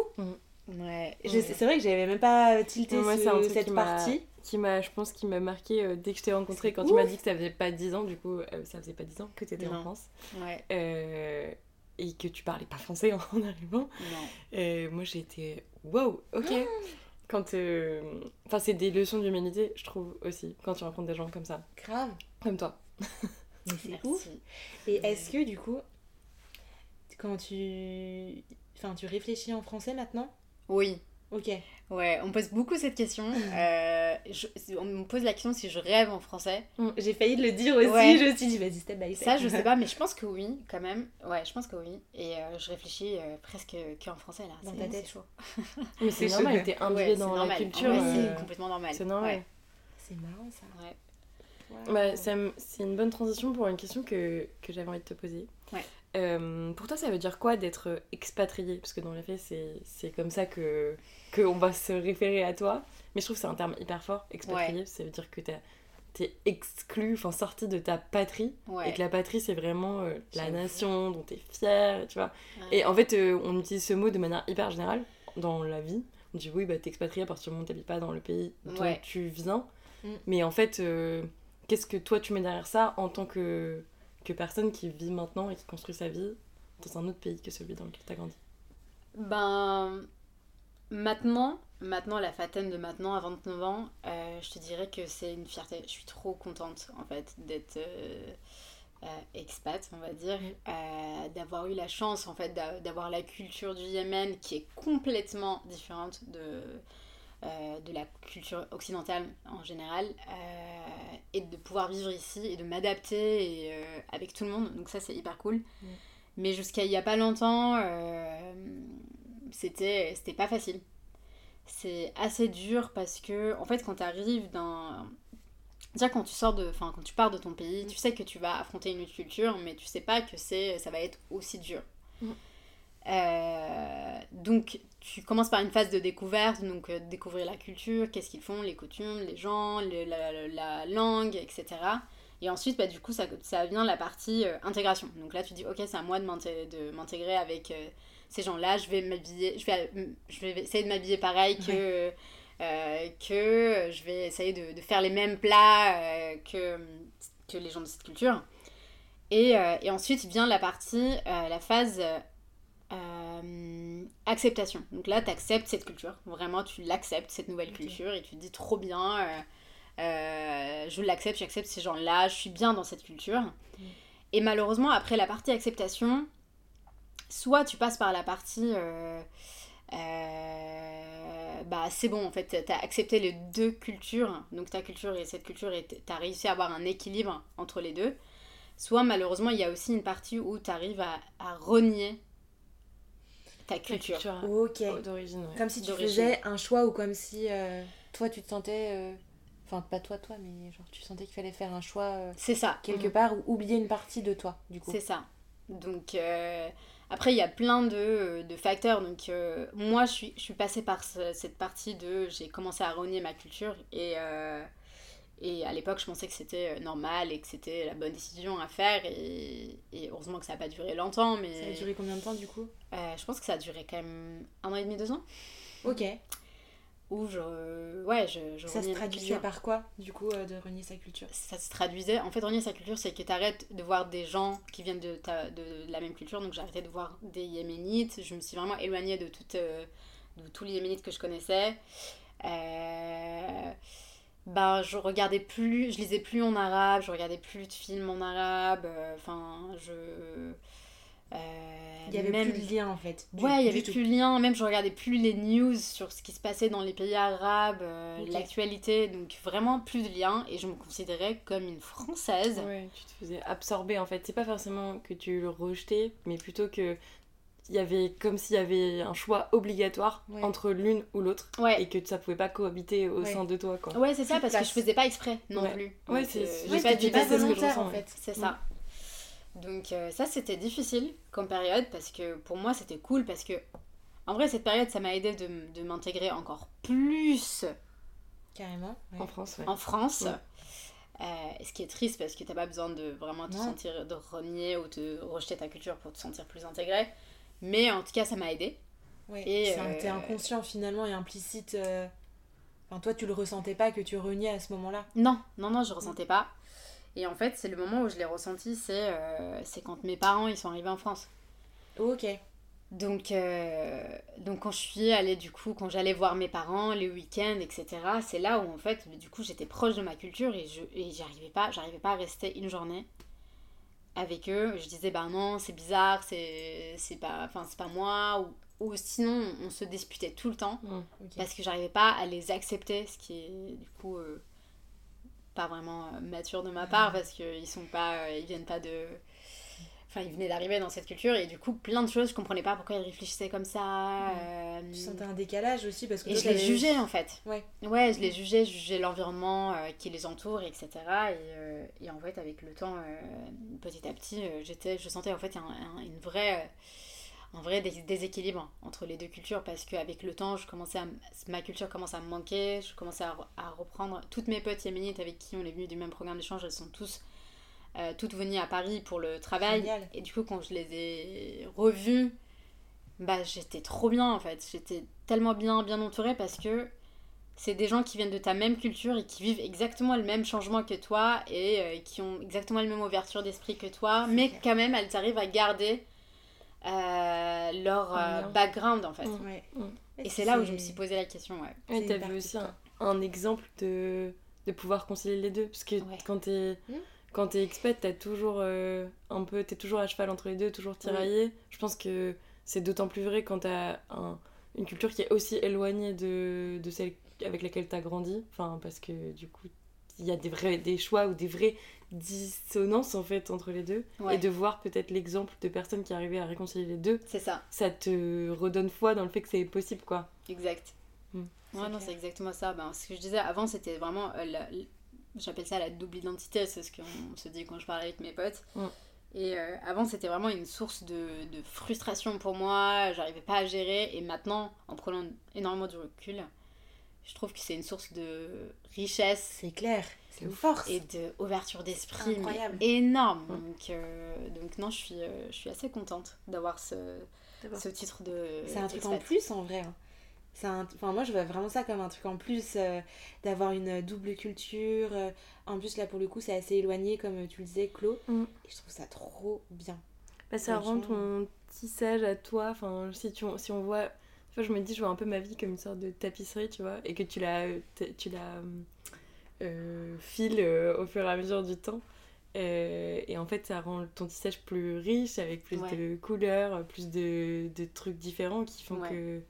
Ouais. C'est vrai que j'avais même pas tilté moi, ce- un truc cette qui partie. Qui m'a, je pense, qui m'a marqué euh, dès que je t'ai rencontré, quand tu m'as dit que ça faisait pas 10 ans, du coup, euh, ça faisait pas 10 ans que t'étais en Non. France. Ouais. Euh, et que tu parlais pas français [LAUGHS] en arrivant. Non. Euh, moi j'ai été wow, ok. Quand. euh, Enfin, c'est des leçons d'humanité, je trouve aussi, quand tu rencontres des gens comme ça, Grave. comme toi. C'est ouf. Et est-ce que du coup, quand tu. Enfin, tu réfléchis en français maintenant Oui. Ok. Ouais, on me pose beaucoup cette question. [LAUGHS] Euh, je- on me pose la question si je rêve en français. J'ai failli le dire aussi, Ouais. je me suis dit, vas-y, step by step. Ça, je sais [LAUGHS] pas, mais je pense que oui, quand même. Ouais, je pense que oui. Et euh, je réfléchis euh, presque qu'en français là. Dans C'est- ta tête. c'est chaud. Mais c'est normal, t'es imbibé Ouais, dans c'est la normal. culture. Euh, c'est complètement normal. c'est normal. Ouais. C'est marrant ça. Ouais. Wow. Bah, c'est une bonne transition pour une question que, que j'avais envie de te poser. Ouais. Euh, pour toi, ça veut dire quoi d'être expatrié? Parce que dans les faits, c'est, comme ça que qu'on va se référer à toi. Mais je trouve que c'est un terme hyper fort, expatrié. Ça veut dire que t'es exclu, enfin sorti de ta patrie. Ouais. Et que la patrie, c'est vraiment euh, la nation dont t'es fier, tu vois. Ouais. Et en fait, euh, on utilise ce mot de manière hyper générale dans la vie. On dit oui, bah t'es expatrié à partir du moment où t'habites pas dans le pays dont tu viens. Mm. Mais en fait, qu'est-ce que toi tu mets derrière ça en tant que, personne qui vit maintenant et qui construit sa vie dans un autre pays que celui dans lequel t'as grandi Ben, maintenant, maintenant, la Fatenne de maintenant, à 29 ans, euh, je te dirais que c'est une fierté. Je suis trop contente, en fait, d'être euh, euh, expat, on va dire, d'avoir eu la chance, en fait, d'a- d'avoir la culture du Yémen qui est complètement différente de, euh, de la culture occidentale en général, euh, et de pouvoir vivre ici et de m'adapter euh, avec tout le monde. Donc ça, c'est hyper cool. Mm. Mais jusqu'à il y a pas longtemps, c'était c'était pas facile. C'est assez dur parce que, en fait, quand tu arrives d'un. Déjà, quand tu sors de. Enfin, quand tu pars de ton pays, tu sais que tu vas affronter une autre culture, mais tu sais pas que c'est ça va être aussi dur. Mm. Euh, donc, tu commences par une phase de découverte, donc euh, découvrir la culture, qu'est-ce qu'ils font, les coutumes, les gens, le- la, la- la langue, etc. Et ensuite, bah, du coup, ça, ça vient la partie euh, intégration. Donc là, tu dis, ok, c'est à moi de m'inté- de m'intégrer avec ces gens-là, je vais m'habiller, je vais, je vais essayer de m'habiller pareil que, que je vais essayer de, de faire les mêmes plats que, que les gens de cette culture. Et, et ensuite vient la partie, la phase euh, acceptation. Donc là, tu acceptes cette culture. Vraiment, tu l'acceptes, cette nouvelle culture, et tu te dis trop bien, euh, euh, je l'accepte, j'accepte ces gens-là, je suis bien dans cette culture. Et malheureusement, après la partie acceptation, soit tu passes par la partie... bah c'est bon en fait, t'as accepté les deux cultures, donc ta culture et cette culture, et t'as réussi à avoir un équilibre entre les deux. Soit malheureusement, il y a aussi une partie où t'arrives à, à renier ta culture. culture Ok. d'origine, ouais. Comme si tu faisais un choix ou comme si euh, toi tu te sentais. euh, Enfin, pas toi, toi, mais genre tu sentais qu'il fallait faire un choix euh, C'est ça. quelque Mhm. part ou oublier une partie de toi, du coup. C'est ça. Donc euh, après, il y a plein de, de facteurs. Donc euh, moi, je suis, je suis passée par ce- cette partie de... J'ai commencé à renier ma culture et, euh, et à l'époque, je pensais que c'était euh, normal et que c'était la bonne décision à faire. Et, et heureusement que ça n'a pas duré longtemps, mais Ça a duré combien de temps, du coup? Euh, je pense que ça a duré quand même un an et demi, deux ans. Ok. Où je... Ouais, je, je Ça se traduisait culture. par quoi, du coup, euh, de renier sa culture? Ça se traduisait. En fait, renier sa culture, c'est que tu arrêtes de voir des gens qui viennent de, ta, de, la même culture. Donc, arrêté de voir des Yéménites. Je me suis vraiment éloignée de, toute, euh, de tous les Yéménites que je connaissais. Euh, ben, je regardais plus, je lisais plus en arabe, je regardais plus de films en arabe. euh, Enfin, je. euh, Il y avait même- plus de lien en fait. du- Ouais, il y avait tout. plus de lien, même je regardais plus les news sur ce qui se passait dans les pays arabes, euh, l'actualité, donc vraiment plus de lien et je me considérais comme une française. Ouais, tu te faisais absorber en fait. C'est pas forcément que tu le rejetais, mais plutôt que il y avait comme s'il y avait un choix obligatoire Ouais. entre l'une ou l'autre Ouais. et que ça pouvait pas cohabiter au Ouais. sein de toi quoi. Ouais, c'est ça, parce que place. je faisais pas exprès non Ouais. plus. Ouais, c'est- euh, pas dit pas volontaire en fait. C'est ça. Donc euh, ça, c'était difficile comme période parce que pour moi, c'était cool parce que en vrai, cette période, ça m'a aidé de, de m'intégrer encore plus Carrément. ouais. En France, ouais. en France. Ouais. Euh, ce qui est triste parce que t'as pas besoin de vraiment te sentir, de renier ou de rejeter ta culture pour te sentir plus intégré. Mais en tout cas, ça m'a aidé. Et, C'est- euh, inconscient finalement et implicite. euh, Enfin, toi, tu le ressentais pas que tu reniais à ce moment-là. Non, non, non, je ressentais pas. Et en fait, c'est le moment où je l'ai ressenti, c'est euh, c'est quand mes parents ils sont arrivés en France. Ok. Donc, euh, donc quand je suis allée, du coup, quand j'allais voir mes parents les week-ends, etc., c'est là où en fait, du coup, j'étais proche de ma culture et je et j'arrivais pas, j'arrivais pas à rester une journée avec eux. Je disais, bah non, c'est bizarre, c'est c'est pas, pas moi. Ou, ou sinon, on se disputait tout le temps Mm. Ok. parce que j'arrivais pas à les accepter, ce qui est du coup euh, pas vraiment euh, mature de ma part parce qu'ils sont pas, euh, ils viennent pas de, enfin ils venaient d'arriver dans cette culture et du coup plein de choses je comprenais pas pourquoi ils réfléchissaient comme ça. euh, Tu sentais un décalage aussi parce que et toi, je les jugeais en fait. Ouais. Ouais, je les jugeais, je jugeais l'environnement euh, qui les entoure, etc. Et, euh, et en fait, avec le temps, euh, petit à petit, j'étais, je sentais en fait un, un- une vraie, un vrai dés- déséquilibre entre les deux cultures parce qu'avec le temps, je commençais à, ma culture commençait à me manquer, je commençais à, à reprendre toutes mes potes yéménites avec qui on est venu du même programme d'échange, elles sont tous, euh, toutes venues à Paris pour le travail. Génial. Et du coup, quand je les ai revues, bah j'étais trop bien en fait. J'étais tellement bien, bien entourée parce que c'est des gens qui viennent de ta même culture et qui vivent exactement le même changement que toi et euh, qui ont exactement la même ouverture d'esprit que toi, mais clair. quand même elles arrivent à garder euh, leur euh, background en fait. Ouais. Et c'est là où je me suis posé la question, ouais. Une t'avais partie aussi un, exemple de, de pouvoir concilier les deux. Parce que Ouais. quand t'es Hmm. Quand t'es expat, t'as toujours euh, un peu, t'es toujours à cheval entre les deux, toujours tiraillé. Je pense que c'est d'autant plus vrai quand t'as un, une culture qui est aussi éloignée de, de celle avec laquelle t'as grandi. Enfin, parce que du coup, il y a des vrais des choix ou des vraies dissonances en fait entre les deux. Ouais. Et de voir peut-être l'exemple de personnes qui arrivaient à réconcilier les deux, C'est ça, ça te redonne foi dans le fait que c'est possible quoi. exact. Mm. Ouais, non, c'est exactement ça. Ben, ce que je disais avant, c'était vraiment. euh, la- J'appelle ça la double identité, c'est ce qu'on se dit quand je parle avec mes potes. Mm. Et euh, avant, c'était vraiment une source de, de frustration pour moi, j'arrivais pas à gérer. Et maintenant, en prenant énormément du recul, je trouve que c'est une source de richesse C'est clair, c'est une force. et d'ouverture d'esprit mais Incroyable. énorme. Mm. Donc, euh, donc non, je suis, euh, je suis assez contente d'avoir ce, ce titre de. C'est un truc en plus en vrai. hein. Un... enfin, moi je vois vraiment ça comme un truc en plus euh, d'avoir une double culture. euh, en plus là pour le coup c'est assez éloigné comme tu le disais Chlo. Mm. Et je trouve ça trop bien. Bah, ça rend ton tissage à toi. Enfin, si, tu, si on voit. Vois, je me dis, je vois un peu ma vie comme une sorte de tapisserie, tu vois, et que tu la, tu la euh, files euh, au fur et à mesure du temps. Euh, et en fait, ça rend ton tissage plus riche, avec plus Ouais. de couleurs, plus de, de trucs différents qui font Ouais. que,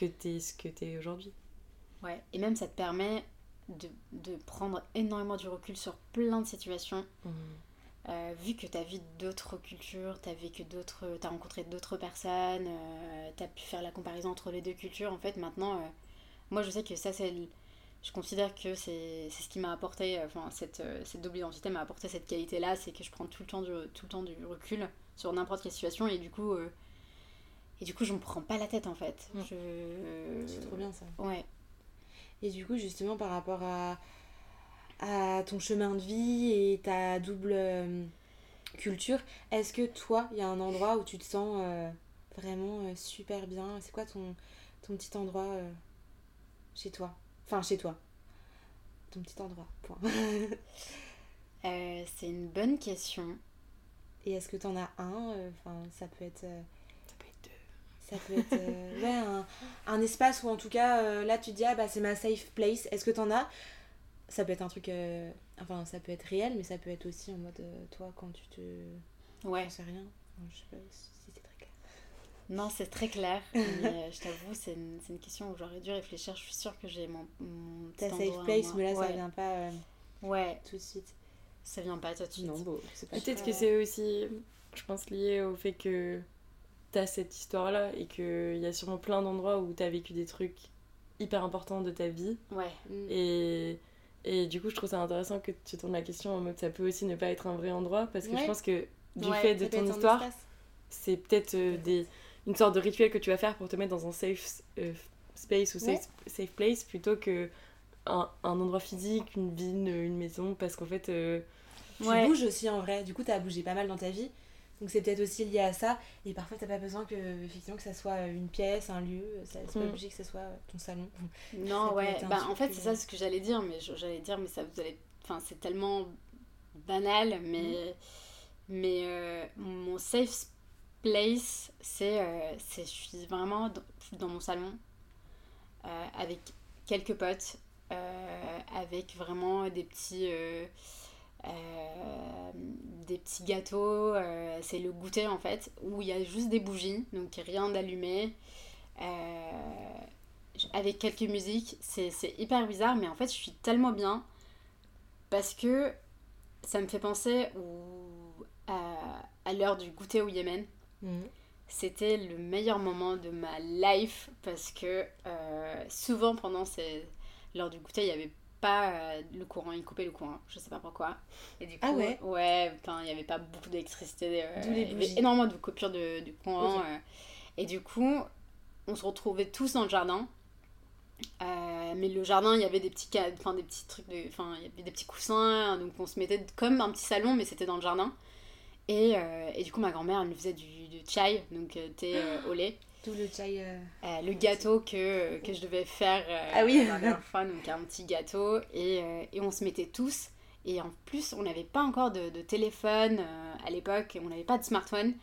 que t'es ce que t'es aujourd'hui. Ouais, et même ça te permet de, de prendre énormément du recul sur plein de situations. Euh, vu que tu as vu d'autres cultures, tu as vécu d'autres, tu as rencontré d'autres personnes, tu as pu faire la comparaison entre les deux cultures, en fait, maintenant, euh, moi je sais que ça, c'est. Je considère que c'est ce qui m'a apporté, euh, enfin, cette, euh, cette double identité m'a apporté cette qualité-là, c'est que je prends tout le temps du, tout le temps du recul sur n'importe quelle situation et du coup. Et du coup, je me prends pas la tête en fait. Mm. Je... C'est trop bien ça. Ouais. Et du coup justement par rapport à, à ton chemin de vie et ta double euh, culture, est-ce que toi il y a un endroit où tu te sens euh, vraiment euh, super bien? C'est quoi ton, ton petit endroit chez toi? Enfin chez toi. Ton petit endroit, point. [LAUGHS] C'est une bonne question. Et est-ce que t'en as un Enfin, ça peut être. euh, Ça peut être deux. Ça peut être. euh, ouais, un, un espace où en tout cas, euh, là tu te dis, ah bah c'est ma safe place. Est-ce que t'en as? Ça peut être un truc. euh, Enfin, ça peut être réel, mais ça peut être aussi en mode, euh, toi, quand tu te. Ouais. J'en sais rien. Je sais pas si c'est très clair. Non, c'est très clair. mais euh, je t'avoue, c'est une, c'est une question où j'aurais dû réfléchir. Je suis sûre que j'ai mon, mon Ta safe place, mais là ça ouais. vient pas euh, Ouais, tout de suite. ça vient pas tout de suite. Non, bon, c'est pas Peut-être que c'est aussi, je pense, lié au fait que t'as cette histoire-là et qu'il y a sûrement plein d'endroits où t'as vécu des trucs hyper importants de ta vie. Ouais, Mm. Et, et du coup, je trouve ça intéressant que tu tournes la question en mode ça peut aussi ne pas être un vrai endroit parce que Ouais. je pense que du Ouais, fait de ton histoire, c'est peut-être euh, des, une sorte de rituel que tu vas faire pour te mettre dans un safe euh, space ou safe, safe place plutôt que un, un endroit physique, une ville, une maison parce qu'en fait. euh, Tu Ouais. bouges aussi en vrai. Du coup, t'as bougé pas mal dans ta vie. Donc c'est peut-être aussi lié à ça. Et parfois, t'as pas besoin que, effectivement, que ça soit une pièce, un lieu. C'est pas Mm. obligé que ce soit ton salon. Non, ouais. Bah, en fait, c'est ça ce que j'allais dire, mais j'allais dire, mais ça vous allez. Enfin, c'est tellement banal, mais. Mais euh, mon safe place, c'est. euh, je suis vraiment dans, dans mon salon euh, avec quelques potes, euh, avec vraiment des petits. Euh, des petits gâteaux, euh, c'est le goûter en fait, où il y a juste des bougies, donc rien d'allumé, euh, avec quelques musiques. C'est c'est hyper bizarre, mais en fait, je suis tellement bien parce que ça me fait penser au- à, à l'heure du goûter au Yémen. Mm. C'était le meilleur moment de ma life parce que euh, souvent pendant ces... l'heure du goûter, il n'y avait pas euh, le courant, ils coupaient le courant, je sais pas pourquoi. Et du coup, Ah ouais ouais, il n'y avait pas beaucoup d'électricité, euh, D'où les il y avait énormément de coupures de, de courant. Euh, et du coup, on se retrouvait tous dans le jardin. Mais le jardin, il y avait des petits, enfin, des petits trucs, enfin, il y avait des petits coussins, donc on se mettait comme un petit salon, mais c'était dans le jardin. Et, et du coup, ma grand-mère, elle nous faisait du, du chai, donc thé au lait. Tout le chai. euh, Euh, le gâteau que, que je devais faire euh, Ah oui. la dernière fois, donc un petit gâteau, et, euh, et on se mettait tous. Et en plus, on n'avait pas encore de, de téléphone à l'époque, on n'avait pas de smartphone.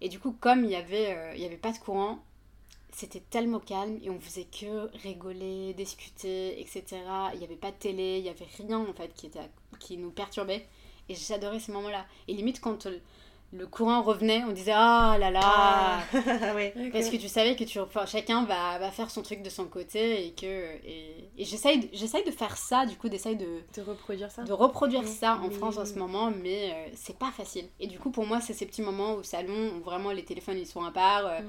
Et du coup, comme il n'y avait, il y avait pas de courant, c'était tellement calme et on faisait que rigoler, discuter, etc. Il n'y avait pas de télé, il n'y avait rien en fait qui, était à- qui nous perturbait. Et j'adorais ces moments-là. Et limite, quand le courant revenait, on disait Ah là là Ah [LAUGHS] ouais. parce que tu savais que tu, enfin, chacun va, va faire son truc de son côté et que et, et j'essaye de- j'essaye de faire ça du coup d'essayer de, de reproduire ça. de reproduire Mm. ça en France en ce moment mais euh, c'est pas facile et du coup pour moi c'est ces petits moments au salon où vraiment les téléphones ils sont à part euh, Mm.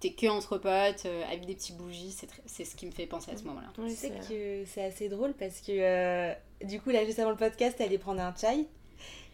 t'es que entre potes euh, avec des petits bougies c'est ce qui me fait penser à ce moment là Ouais, Tu sais que c'est assez drôle parce que euh, du coup, là, juste avant le podcast, elle allait prendre un chai.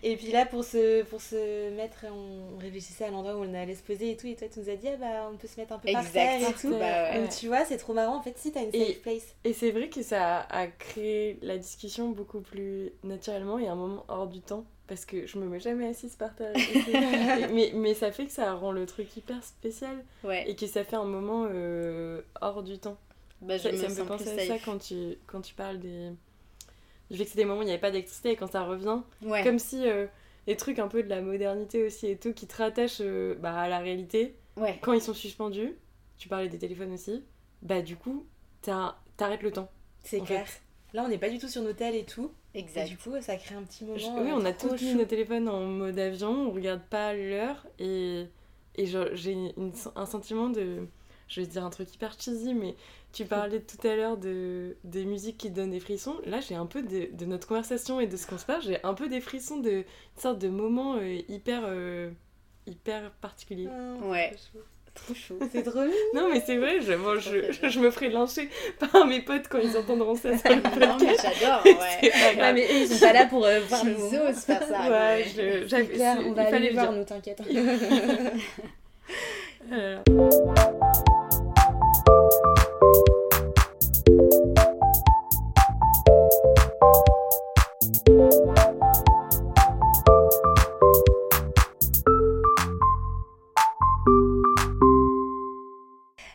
Et puis là, pour se, pour se mettre, on, réfléchissait à l'endroit où on allait se poser et tout. Et toi, tu nous as dit, ah bah, on peut se mettre un peu par terre et tout. Bah, Donc tu vois, c'est trop marrant. En fait, si t'as une safe place. Et c'est vrai que ça a créé la discussion beaucoup plus naturellement et un moment hors du temps. Parce que je me mets jamais assise par terre. [LAUGHS] mais, mais ça fait que ça rend le truc hyper spécial. Ouais. Et que ça fait un moment euh, hors du temps. Bah, je ça, me ça me fait penser à ça quand tu, quand tu parles des. Du fait que c'est des moments où il n'y avait pas d'électricité et quand ça revient. Ouais. Comme si euh, les trucs un peu de la modernité aussi et tout qui te rattachent euh, bah, à la réalité, Ouais. quand ils sont suspendus, tu parlais des téléphones aussi, bah du coup, t'as- t'arrêtes le temps. C'est clair. fait. Là, on n'est pas du tout sur nos tels et tout. Et Exact. du coup, ça crée un petit moment. Je- oui, euh, on a tous mis nos téléphones en mode avion, on regarde pas l'heure et, et j'ai un sentiment de. Je vais te dire un truc hyper cheesy, mais tu parlais tout à l'heure de, des musiques qui donnent des frissons. Là, j'ai un peu de, de notre conversation et de ce qu'on se parle, j'ai un peu des frissons de une sorte de moment euh, hyper, euh, hyper particulier. Ah, Ouais. trop chou. C'est trop mignon. Non, mais c'est vrai, je, moi, je, me ferai lyncher par mes potes quand ils entendront ça sur le [LAUGHS] non, mais j'adore, [LAUGHS] ouais. Ouais, mais eux, ils sont pas là pour euh, voir le [LAUGHS] Ils osent faire ça. Ouais, je- clair, on va il fallait aller le voir, nous, t'inquiète. Euh, Euh,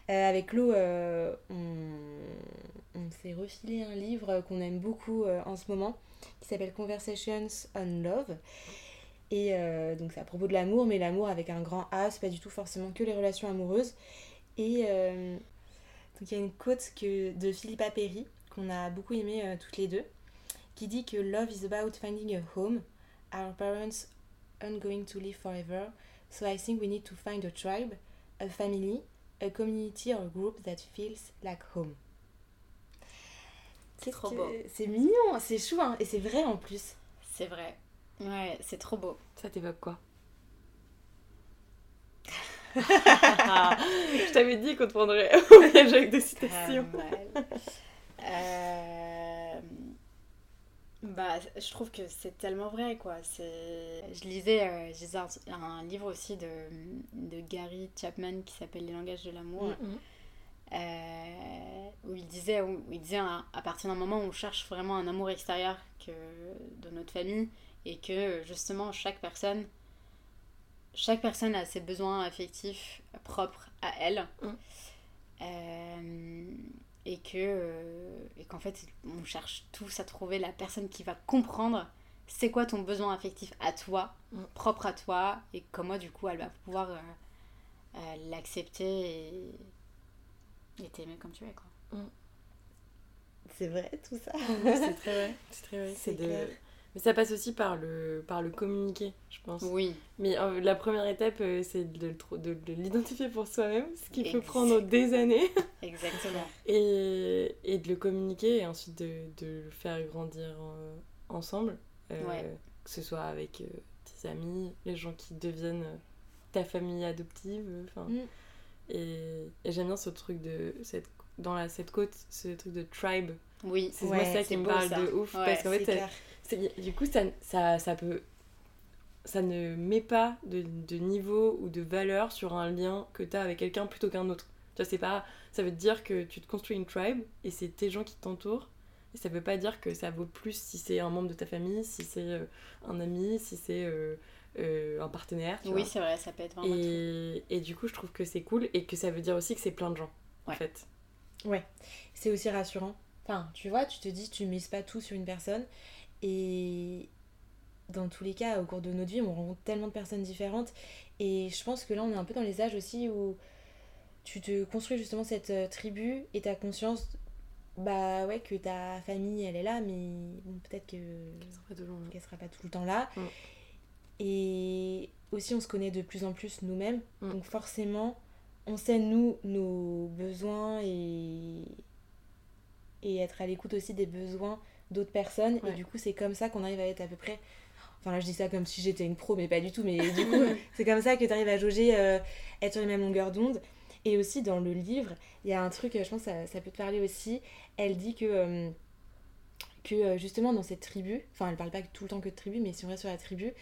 avec Lo, euh, on, s'est refilé un livre qu'on aime beaucoup euh, en ce moment, qui s'appelle Conversations on Love. Et donc c'est à propos de l'amour, mais l'amour avec un grand A, c'est pas du tout forcément que les relations amoureuses. Et donc il y a une quote que, de Philippa Perry, qu'on a beaucoup aimé euh, toutes les deux, qui dit que Love is about finding a home. Our parents aren't going to live forever, so I think we need to find a tribe, a family, a community or a group that feels like home. C'est trop que- beau. C'est mignon, c'est chou, hein, et c'est vrai en plus. C'est vrai. Ouais, c'est trop beau. Ça t'évoque quoi? [LAUGHS] Je t'avais dit qu'on te prendrait au [LAUGHS] piège avec des citations. Euh, Bah, je trouve que c'est tellement vrai, quoi. Je lisais, euh, je lisais un, un livre aussi de, de Gary Chapman qui s'appelle Les langages de l'amour, Mhm. euh, où il disait, où il disait à, à partir d'un moment où on cherche vraiment un amour extérieur que de notre famille et que justement chaque personne chaque personne a ses besoins affectifs propres à elle Mm. Euh, et que euh, et qu'en fait on cherche tous à trouver la personne qui va comprendre c'est quoi ton besoin affectif à toi Mm. propre à toi et comment du coup elle va pouvoir euh, euh, l'accepter et et t'aimer comme tu es quoi C'est vrai tout ça. C'est très vrai. C'est très vrai. C'est C'est de... clair. Mais ça passe aussi par le, par le communiquer, je pense. oui Mais euh, la première étape, euh, c'est de, de, de l'identifier pour soi-même, ce qui peut prendre des années, [LAUGHS] exactement et, et de le communiquer, et ensuite de, de le faire grandir euh, ensemble, Ouais. que ce soit avec tes amis, les gens qui deviennent ta famille adoptive, enfin. Mm. Et, et j'aime bien ce truc de cette dans la cette côte, ce truc de tribe. oui C'est Ouais, moi ça qui me beau, parle ça. de ouf Ouais, parce qu'en fait Du coup, ça, ça, ça peut. Ça ne met pas de, de niveau ou de valeur sur un lien que tu as avec quelqu'un plutôt qu'un autre. Tu vois, c'est pas. Ça veut dire que tu te construis une tribe et c'est tes gens qui t'entourent. Et ça veut pas dire que ça vaut plus si c'est un membre de ta famille, si c'est euh, un ami, si c'est euh, euh, un partenaire. tu oui c'est vrai ça peut être vraiment. Et, et du coup, je trouve que c'est cool et que ça veut dire aussi que c'est plein de gens. En Ouais. fait. C'est aussi rassurant. Enfin, tu vois, tu te dis, tu mises pas tout sur une personne. Et dans tous les cas, au cours de notre vie, on rencontre tellement de personnes différentes. Et je pense que là, on est un peu dans les âges aussi où tu te construis justement cette euh, tribu et t'as conscience bah ouais que ta famille elle est là mais peut-être que Ça serait toujours- qu'elle sera pas tout le temps là Mm. et aussi on se connaît de plus en plus nous-mêmes Mm. donc forcément on sait nous nos besoins et et être à l'écoute aussi des besoins d'autres personnes. Ouais. et du coup c'est comme ça qu'on arrive à être à peu près enfin là je dis ça comme si j'étais une pro mais pas du tout mais du coup [LAUGHS] c'est comme ça que tu arrives à jauger euh, être sur les mêmes longueurs d'onde. Et aussi dans le livre il y a un truc je pense que ça, ça peut te parler aussi. Elle dit que euh, que euh, justement dans cette tribu, enfin elle parle pas tout le temps que de tribu, mais si on reste sur la tribu,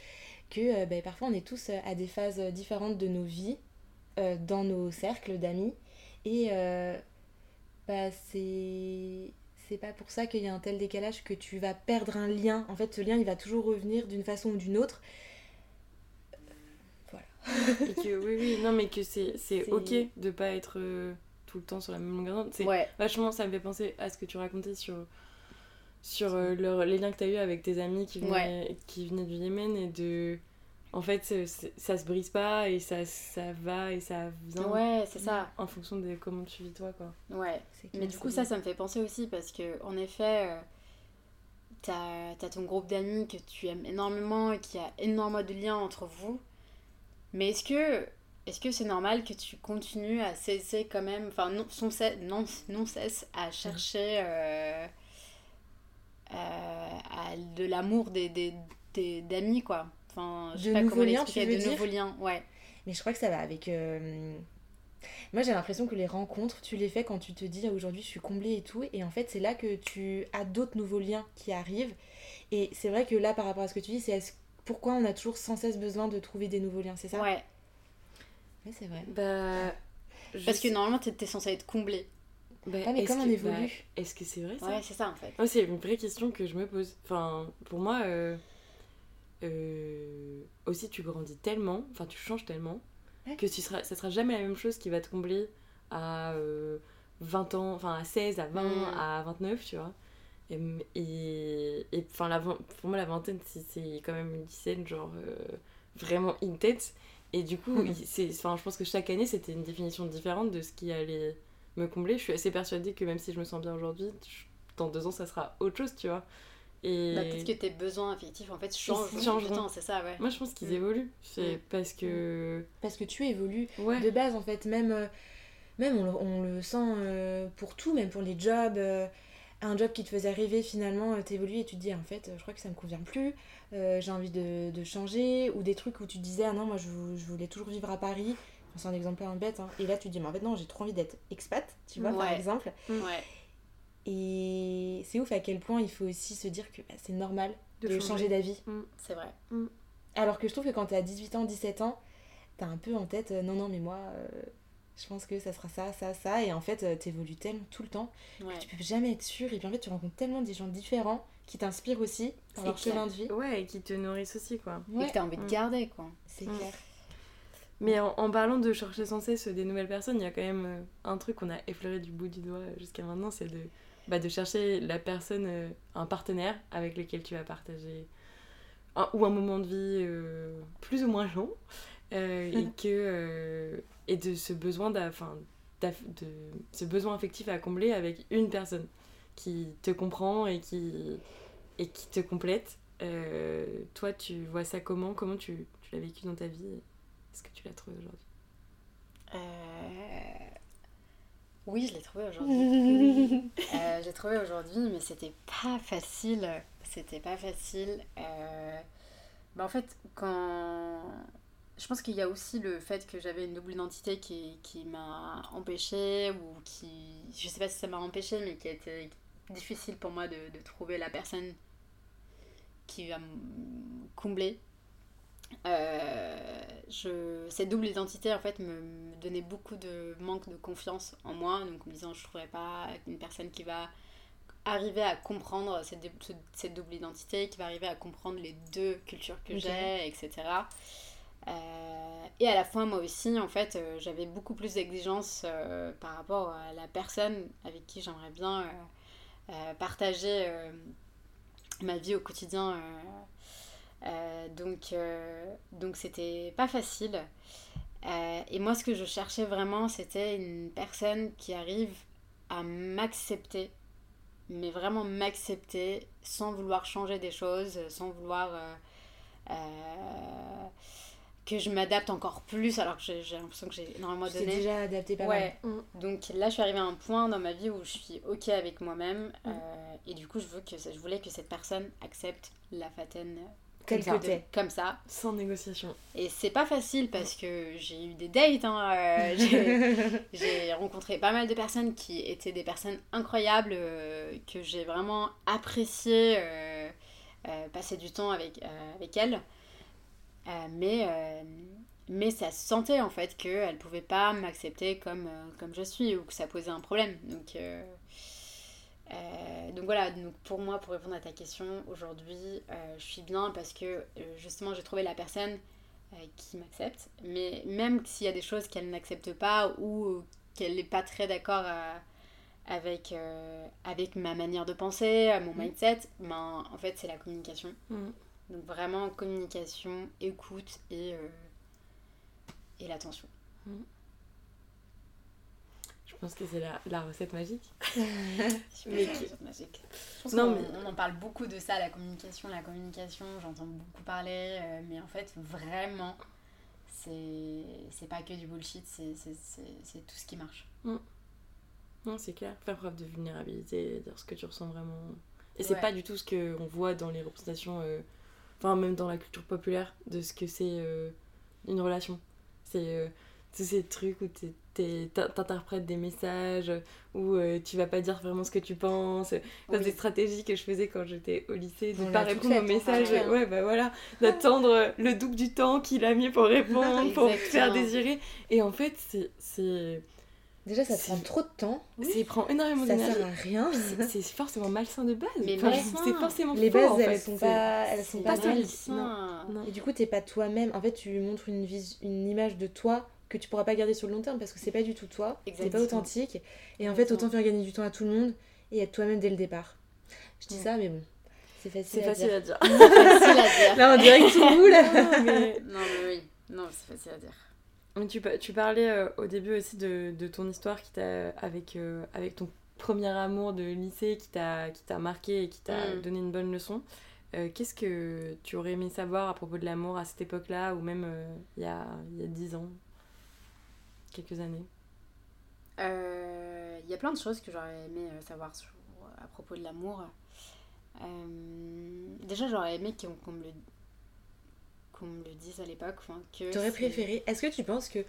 que euh, ben, parfois on est tous euh, à des phases euh, différentes de nos vies, euh, dans nos cercles d'amis, et euh, bah, c'est c'est pas pour ça qu'il y a un tel décalage que tu vas perdre un lien. En fait, ce lien, il va toujours revenir d'une façon ou d'une autre. Et que, oui, oui, non, mais que c'est ok de pas être euh, tout le temps sur la même longueur d'onde. C'est Ouais. vachement, ça me fait penser à ce que tu racontais sur, sur euh, leur- les liens que tu as eu avec tes amis qui venaient, qui venaient du Yémen et de. En fait, ça se brise pas et ça, ça va et ça vient Ouais, c'est ça. en fonction de comment tu vis toi, quoi. Ouais. Clair, Mais du coup, bien. ça, ça me fait penser aussi parce que, en effet, euh, t'as as ton groupe d'amis que tu aimes énormément et qu'il y a énormément de liens entre vous. Mais est-ce que est-ce que c'est normal que tu continues à cesser quand même, enfin, non, sans cesse, non, non cesse à chercher euh, euh, à de l'amour des, des, des- d'amis, quoi? Enfin, je sais De pas nouveaux comment liens, tu veux de dire nouveaux liens, ouais. Mais je crois que ça va avec. euh, Moi, j'ai l'impression que les rencontres, tu les fais quand tu te dis aujourd'hui je suis comblée et tout. Et en fait, c'est là que tu as d'autres nouveaux liens qui arrivent. Et c'est vrai que là, par rapport à ce que tu dis, c'est pourquoi on a toujours sans cesse besoin de trouver des nouveaux liens, c'est ça? Ouais, Oui, c'est vrai. Bah. parce que normalement, t'es t'es censé être comblé. bah, Ah, mais est-ce comme on évolue. bah, Est-ce que c'est vrai ça? Ouais, c'est ça en fait. Moi, c'est une vraie question que je me pose. Enfin, pour moi, euh, euh, aussi, tu grandis tellement, enfin, tu changes tellement, Ouais. que tu seras, ça sera jamais la même chose qui va te combler à euh, 20 ans, enfin, à 16, à 20, Mm. à 29, tu vois. Et, et, et, la, pour moi, la vingtaine, c'est quand même une dizaine, genre, euh, vraiment intense. Et du coup, c'est, je pense que chaque année, c'était une définition différente de ce qui allait me combler. Je suis assez persuadée que même si je me sens bien aujourd'hui, dans deux ans, ça sera autre chose, tu vois. Et Bah, peut-être que tes besoins affectifs en fait changent changent, temps, c'est ça, ouais. moi, je pense qu'ils Mm. évoluent. C'est Mm. parce que. Parce que tu évolues Ouais. de base, en fait. Même, euh, même on, le, on le sent euh, pour tout, même pour les jobs. euh, un job qui te faisait rêver, finalement, euh, t'évolues et tu te dis, en fait, je crois que ça me convient plus. euh, j'ai envie de, de changer. Ou des trucs où tu te disais, ah non, moi, je, vou- je voulais toujours vivre à Paris. C'est un exemple un bête. hein. Et là, tu te dis, mais en fait, non, j'ai trop envie d'être expat, tu vois, par Ouais. exemple. Ouais. Et c'est ouf à quel point il faut aussi se dire que bah, c'est normal De de, changer. changer d'avis. C'est vrai. Alors que je trouve que quand t'as 18 ans, 17 ans, t'as un peu en tête, euh, non, non, mais moi, euh, je pense que ça sera ça, ça, ça. Et en fait, euh, t'évolues tellement tout le temps Ouais. que tu peux jamais être sûr. Et puis en fait, tu rencontres tellement des gens différents qui t'inspirent aussi par C'est leur clair. chemin de vie. Ouais, et qui te nourrissent aussi, quoi. Et Ouais, que t'as envie de Mm. garder, quoi. c'est Mm. clair. Mais en, en parlant de chercher sans cesse des nouvelles personnes, il y a quand même euh, un truc qu'on a effleuré du bout du doigt jusqu'à maintenant, c'est de, bah, de chercher la personne, euh, un partenaire avec lequel tu vas partager un, ou un moment de vie euh, plus ou moins long, euh, et [LAUGHS] que et de ce besoin d'a- 'fin, d'aff- de ce besoin affectif à combler avec une personne qui te comprend et qui et qui te complète. Toi, tu vois ça comment? Comment tu, tu l'as vécu dans ta vie? Est-ce que tu l'as trouvé aujourd'hui? Oui, je l'ai trouvé aujourd'hui. [LAUGHS] Euh, je l'ai trouvé aujourd'hui, mais c'était pas facile. C'était pas facile. Euh, bah, en fait, quand. Je pense qu'il y a aussi le fait que j'avais une double identité qui, qui m'a empêchée, ou qui. Je sais pas si ça m'a empêchée, mais qui a été difficile pour moi de, de trouver la personne qui va me combler. Euh, je, cette double identité en fait me, me donnait beaucoup de manque de confiance en moi donc en me disant je ne trouverais pas une personne qui va arriver à comprendre cette, cette double identité qui va arriver à comprendre les deux cultures que j'ai etc Euh, et à la fin moi aussi en fait euh, j'avais beaucoup plus d'exigences euh, par rapport à la personne avec qui j'aimerais bien partager ma vie au quotidien donc, euh, donc c'était pas facile. Euh, et moi, ce que je cherchais vraiment, c'était une personne qui arrive à m'accepter, mais vraiment m'accepter sans vouloir changer des choses, sans vouloir euh, euh, que je m'adapte encore plus, alors que j'ai l'impression que j'ai énormément donné. déjà adapté pas Ouais, mal. donc là je suis arrivée à un point dans ma vie où je suis ok avec moi-même euh, et du coup je veux que je voulais que cette personne accepte la Faten Tel Comme que t'es. comme ça. Sans négociation. Et c'est pas facile parce que j'ai eu des dates, hein, euh, j'ai- [LAUGHS] rencontré pas mal de personnes qui étaient des personnes incroyables, euh, que j'ai vraiment apprécié euh, euh, passer du temps avec, avec elles. Mais, mais ça se sentait en fait qu'elles pouvaient pas m'accepter comme, comme je suis ou que ça posait un problème. Donc, euh, donc voilà, donc pour moi, pour répondre à ta question, aujourd'hui, euh, je suis bien parce que euh, justement j'ai trouvé la personne euh, qui m'accepte. Mais même s'il y a des choses qu'elle n'accepte pas ou qu'elle n'est pas très d'accord avec, avec ma manière de penser, mon Mhm. mindset, ben, en fait c'est la communication. Mhm. Donc vraiment communication, écoute et, et l'attention. Je pense que c'est la, la recette magique. [LAUGHS] Mais magique. Je pense Non, qu'on- mais- on en parle beaucoup de ça, la communication, la communication, j'entends beaucoup parler, euh, mais en fait, vraiment, c'est pas que du bullshit, c'est tout ce qui marche. Non, c'est clair. Faire preuve de vulnérabilité, dire ce que tu ressens vraiment. Et c'est Ouais. pas du tout ce qu'on voit dans les représentations, euh, enfin, même dans la culture populaire, de ce que c'est euh, une relation. C'est tous ces trucs où t'es- t'es- t'in- t'interprètes des messages, où euh, tu vas pas dire vraiment ce que tu penses. Ça, Oui. des stratégies que je faisais quand j'étais au lycée, de On pas répondre aux messages. Ouais, bah voilà, d'attendre le double du temps qu'il a mis pour répondre, [LAUGHS] pour faire désirer. Et en fait, c'est. Déjà, ça prend trop de temps. Oui. c'est- prend énormément Ça d'énergie. sert à rien. C'est- forcément malsain de base. Enfin, c'est forcément Les faux, bases, en elles fait. sont pas, elles sont pas pas solides. Non. Et du coup, t'es pas toi-même. En fait, tu montres une, vis- une image de toi que tu pourras pas garder sur le long terme parce que c'est pas du tout toi. C'est pas authentique. Et en fait, autant faire gagner du temps à tout le monde et être toi-même dès le départ. Je dis Ouais. ça, mais bon. C'est facile, C'est à facile dire. dire. [LAUGHS] facile à dire. Là, on dirait que tout roule. Non, mais [LAUGHS] Non, mais oui. Non, c'est facile à dire. mais tu, pa- tu parlais euh, au début aussi de, de ton histoire qui t'a avec, euh, avec ton premier amour de lycée qui t'a qui t'a marqué et qui t'a Mm. donné une bonne leçon. Euh, Qu'est-ce que tu aurais aimé savoir à propos de l'amour à cette époque-là ou même euh, il y, a, il y a 10 ans? Quelques années Euh, Il y a plein de choses que j'aurais aimé euh, savoir sur- à propos de l'amour. Euh, déjà, j'aurais aimé qu'on qu'on me, le- qu'on me le dise à l'époque. enfin, que T'aurais préféré. Est-ce que tu penses que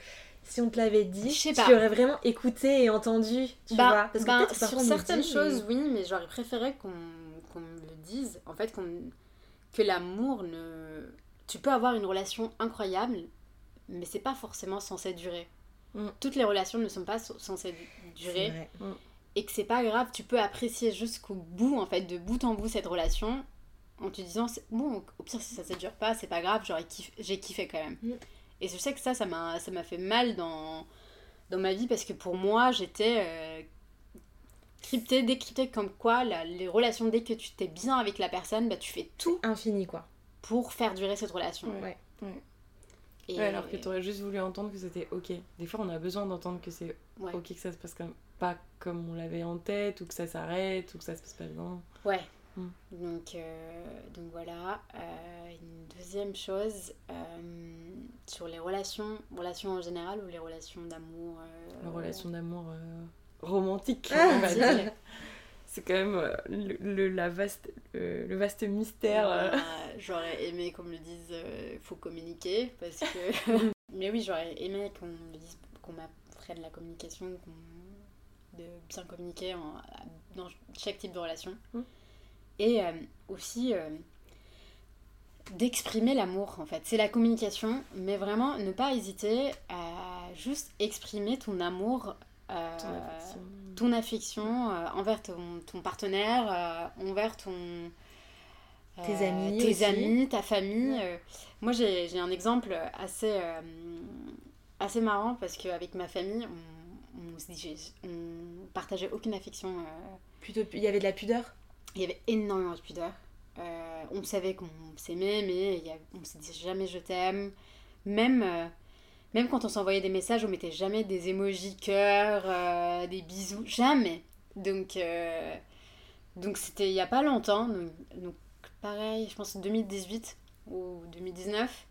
si on te l'avait dit, tu aurais vraiment écouté et entendu Tu Bah, vois? Parce que bah, que sur certaines dit, choses, oui, mais j'aurais préféré qu'on qu'on me le dise. En fait, qu'on que l'amour ne. Tu peux avoir une relation incroyable, mais c'est pas forcément censé durer. Mm. Toutes les relations ne sont pas censées durer. vrai. et que c'est pas grave, tu peux apprécier jusqu'au bout, en fait, de bout en bout cette relation, en te disant, bon, au pire, si ça ne dure pas, c'est pas grave, j'ai kiffé quand même. Mm. Et je sais que ça, ça m'a fait mal dans, dans ma vie, parce que pour moi, j'étais euh, cryptée, décryptée, comme quoi la- les relations, dès que tu t'es bien avec la personne, bah, tu fais tout Infini, quoi. pour faire durer cette relation. Ouais. Ouais. Et, Ouais, alors que tu aurais juste voulu entendre que c'était ok. Des fois, on a besoin d'entendre que c'est ouais. ok, que ça se passe comme, pas comme on l'avait en tête, ou que ça s'arrête, ou que ça se passe pas bien. Ouais. Mm. Donc, euh, donc voilà. Euh, une deuxième chose, euh, sur les relations, relations en général ou les relations d'amour. euh, La relation d'amour romantique, Ah, [LAUGHS] [LAUGHS] C'est quand même euh, le, le- la vaste, euh, le vaste mystère. euh. Euh, J'aurais aimé qu'on me le dise, il faut communiquer parce que. [LAUGHS] Mais oui, j'aurais aimé qu'on me le dise, qu'on m'apprenne la communication, qu'on- de bien communiquer en- dans chaque type de relation. Mm. Et euh, aussi euh, d'exprimer l'amour en fait. C'est la communication, mais vraiment ne pas hésiter à juste exprimer ton amour. Euh, Ton affection. ton affection euh, envers ton, ton partenaire, euh, envers ton... Tes amis tes aussi. amis, ta famille. Ouais. Moi, j'ai un exemple assez, assez marrant parce qu'avec ma famille, on, on, se dit- on partageait aucune affection. Plutôt, il y avait de la pudeur? il y avait énormément de pudeur. On savait qu'on s'aimait, mais y a- on se disait jamais je t'aime. Même, même quand on s'envoyait des messages, on mettait jamais des emojis cœur, euh, des bisous, jamais. Donc, euh, donc c'était il y a pas longtemps. Donc, donc pareil, je pense 2018 ou 2019.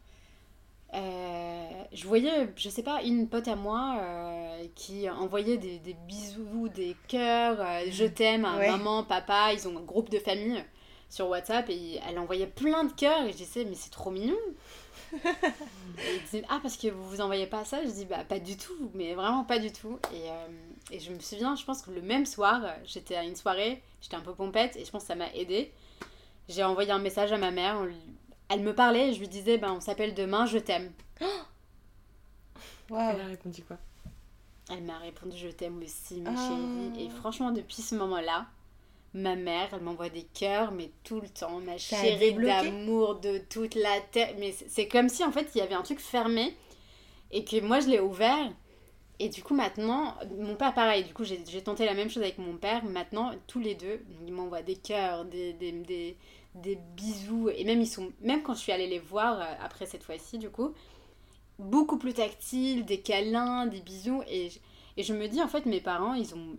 Euh, je voyais, je sais pas, une pote à moi euh, qui envoyait des, des bisous, des cœurs, euh, je t'aime à Ouais. maman, papa, ils ont un groupe de famille. Sur WhatsApp et elle envoyait plein de cœurs et je disais mais c'est trop mignon. [LAUGHS] et il disait ah parce que vous vous envoyez pas ça? Je dis bah pas du tout, mais vraiment pas du tout. Et, euh, et je me souviens, je pense que le même soir, j'étais à une soirée, j'étais un peu pompette et je pense que ça m'a aidé. J'ai envoyé un message à ma mère, elle me parlait et je lui disais ben on s'appelle demain, je t'aime. wow. Elle a répondu quoi? Elle m'a répondu je t'aime aussi ma chérie. Et franchement depuis ce moment-là, ma mère, elle m'envoie des cœurs, mais tout le temps, ma chérie d'amour de toute la tête. Mais c'est comme si en fait il y avait un truc fermé et que moi je l'ai ouvert. Et du coup, maintenant, mon père, pareil, du coup, j'ai tenté la même chose avec mon père. Maintenant, tous les deux, ils m'envoient des cœurs, des, des, des, des, bisous. Et même, ils sont, même quand je suis allée les voir, euh, après cette fois-ci, du coup, beaucoup plus tactiles, des câlins, des bisous. Et, et je me dis, en fait, mes parents, ils ont,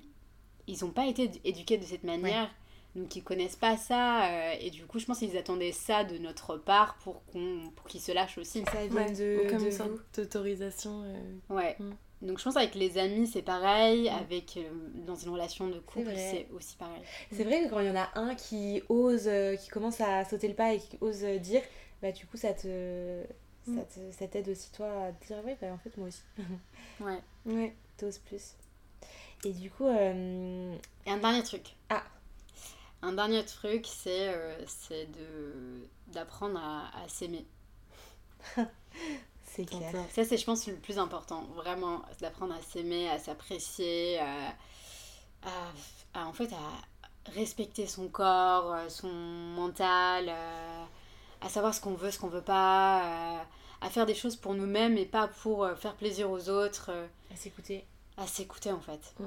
ils ont pas été éduqués de cette manière. Donc ils connaissent pas ça euh, et du coup je pense qu'ils attendaient ça de notre part pour qu'on pour qu'ils se lâchent aussi. Ça vient de, comme une d'autorisation. Euh. Ouais. Mm. Donc je pense avec les amis c'est pareil, mm. avec euh, dans une relation de couple c'est aussi pareil. C'est vrai que quand il y en a un qui ose, qui commence à sauter le pas et qui ose dire, bah du coup ça te mm. ça t'aide aussi toi à dire ouais bah en fait moi aussi. [LAUGHS] ouais. Ouais, t'oses plus. Et du coup. Euh... Et un dernier truc. Ah Un dernier truc, c'est euh, de d'apprendre à, à s'aimer. [LAUGHS] c'est clair. Ça, c'est, je pense, le plus important. Vraiment, d'apprendre à s'aimer, à s'apprécier, à, à, en fait, à respecter son corps, euh, son mental, à savoir ce qu'on veut, ce qu'on veut pas, à faire des choses pour nous-mêmes et pas pour faire plaisir aux autres. À s'écouter à s'écouter en fait. Mm.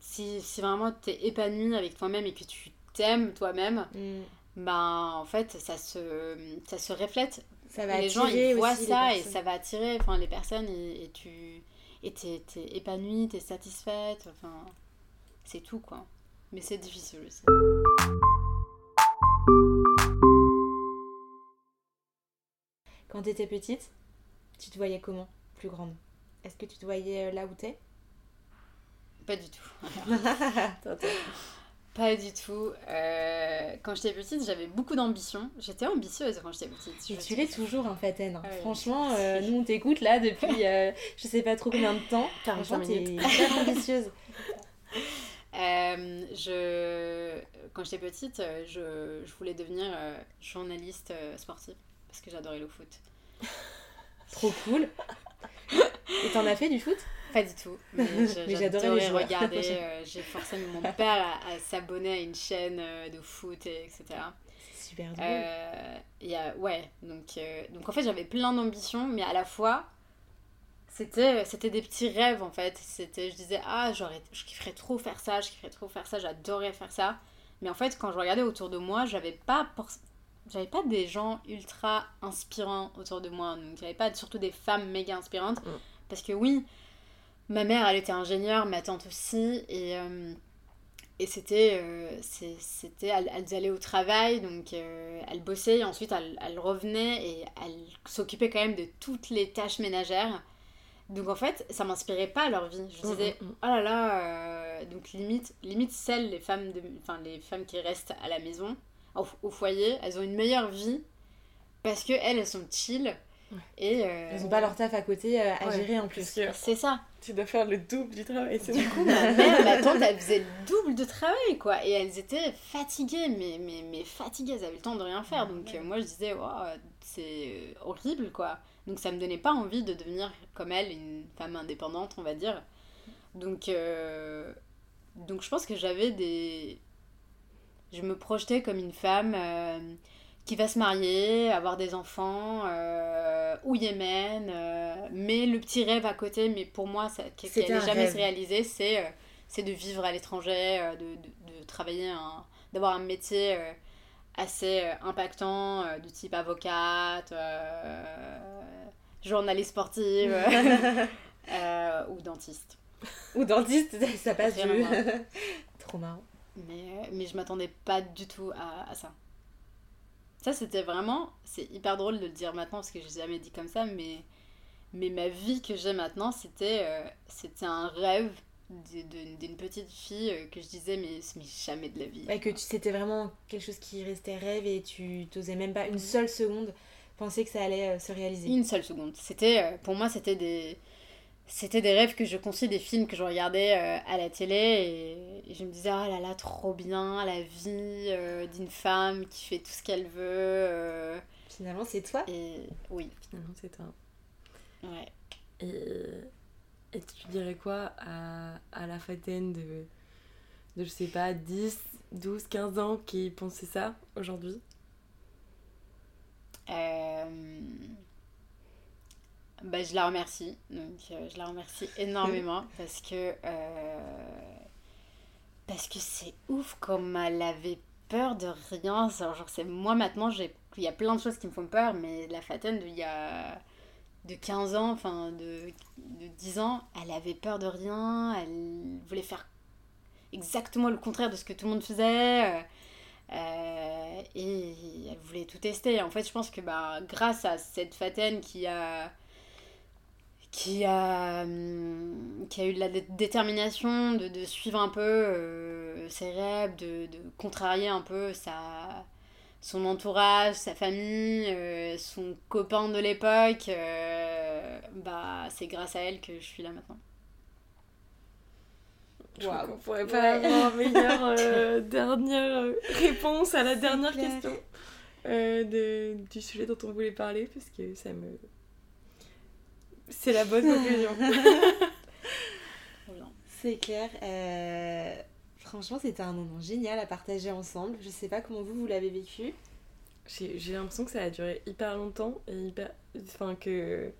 Si, si, vraiment tu es épanoui avec toi-même et que tu t'aimes toi-même, mm. ben en fait ça se, ça se reflète. Ça va les gens ils voient ça et ça va attirer enfin, les personnes et, et tu et t'es, t'es épanouie, t'es satisfaite, enfin c'est tout quoi. Mais c'est difficile aussi. Quand tu étais petite, tu te voyais comment Plus grande? Est-ce que tu te voyais euh, là où t'es? Pas du tout. [LAUGHS] [LAUGHS] Pas du tout. Euh, quand j'étais petite, j'avais beaucoup d'ambition. J'étais ambitieuse quand j'étais petite. Et tu l'es toujours en fait, Anne. Franchement, [LAUGHS] euh, nous on t'écoute là depuis je sais pas trop combien de temps. Franchement, t'es hyper ambitieuse. je... Quand j'étais petite, je... je voulais devenir journaliste sportive parce que j'adorais le foot. Trop cool. Et t'en as fait du foot? Pas du tout. Mais [LAUGHS] j'adorais regarder. Euh, j'ai forcé mon [LAUGHS] père à, s'abonner à une chaîne euh, de foot, et, etc. Super drôle. Euh, a, ouais, donc, euh, donc en fait j'avais plein d'ambitions, mais à la fois c'était c'était des petits rêves en fait. C'était je disais ah j'aurais je kifferais trop faire ça, je kifferais trop faire ça, j'adorais faire ça. Mais en fait quand je regardais autour de moi, j'avais pas j'avais pas des gens ultra inspirants autour de moi. Donc j'avais pas surtout des femmes méga inspirantes. Mm. Parce que oui, ma mère, elle était ingénieure, ma tante aussi. Et, euh, et c'était. Euh, c'était elles, allaient au travail, donc euh, elles bossaient. Et ensuite, elles, elles revenaient et elles s'occupaient quand même de toutes les tâches ménagères. Donc en fait, ça m'inspirait pas leur vie. Je me disais, mm, mm, oh là là, donc limite, limite celles, les femmes, de, enfin, les femmes qui restent à la maison, au, foyer, elles ont une meilleure vie parce que elles, elles sont chill. Et euh, Elles ont pas leur taf à côté euh, à gérer en plus. C'est ça. Tu dois faire le double du travail. Du coup, ma mère, ma tante, elle faisait le double de travail, quoi. Et elles étaient fatiguées, mais, mais, mais fatiguées. Elles avaient le temps de rien faire. Donc euh, moi, je disais, c'est horrible, quoi. Donc ça me donnait pas envie de devenir comme elle, une femme indépendante, on va dire. Donc, donc je pense que j'avais des je me projetais comme une femme euh, qui va se marier, avoir des enfants euh, au Yémen, euh, mais le petit rêve à côté, mais pour moi, ça, qui n'allait jamais se réaliser, c'est c'est de vivre à l'étranger, de, de, de, travailler, d'avoir un métier assez impactant, de type avocate, journaliste sportive [LAUGHS] ou dentiste. Ou dentiste, ça passe du... [LAUGHS] Trop marrant. Mais, mais je m'attendais pas du tout à, à ça. Ça, c'était vraiment. C'est hyper drôle de le dire maintenant parce que je jamais dit comme ça, mais, mais ma vie que j'ai maintenant, c'était euh, c'était un rêve d'une petite fille euh, que je disais mais, mais jamais de la vie. Ouais, que c'était vraiment quelque chose qui restait rêve et tu t'osais même pas une seule seconde penser que ça allait euh, se réaliser. Une seule seconde. C'était pour moi c'était des c'était des rêves que je conçais des films que je regardais à la télé et, je me disais oh là là trop bien la vie d'une femme qui fait tout ce qu'elle veut. Finalement c'est toi. Et oui. Finalement c'est toi. Ouais. Et et tu dirais quoi à, à la Fatène de, de, je sais pas, 10, 12, 15 ans qui pensait ça aujourd'hui? Euh... bah, Je la remercie. Donc, euh, je la remercie énormément [LAUGHS] parce que. Euh... Parce que c'est ouf comme elle avait peur de rien. Genre, c'est moi maintenant, il y a plein de choses qui me font peur, mais la Fatène, il y a de 15 ans, enfin de, de 10 ans, elle avait peur de rien, elle voulait faire exactement le contraire de ce que tout le monde faisait. Euh, et elle voulait tout tester. En fait, je pense que bah, grâce à cette Faten qui a, qui a, hum, qui a eu de la détermination de, de suivre un peu euh, ses rêves, de, de, contrarier un peu sa, son entourage, sa famille, euh, son copain de l'époque, euh, bah c'est grâce à elle que je suis là maintenant. Je crois qu'on pourrait pas avoir meilleure euh, [LAUGHS] dernière réponse à la dernière question de, du sujet dont on voulait parler parce que ça me c'est la bonne conclusion. [LAUGHS] c'est clair. Franchement, c'était un moment génial à partager ensemble. Je sais pas comment vous, vous l'avez vécu. J'ai l'impression que ça a duré hyper longtemps et hyper. Enfin, que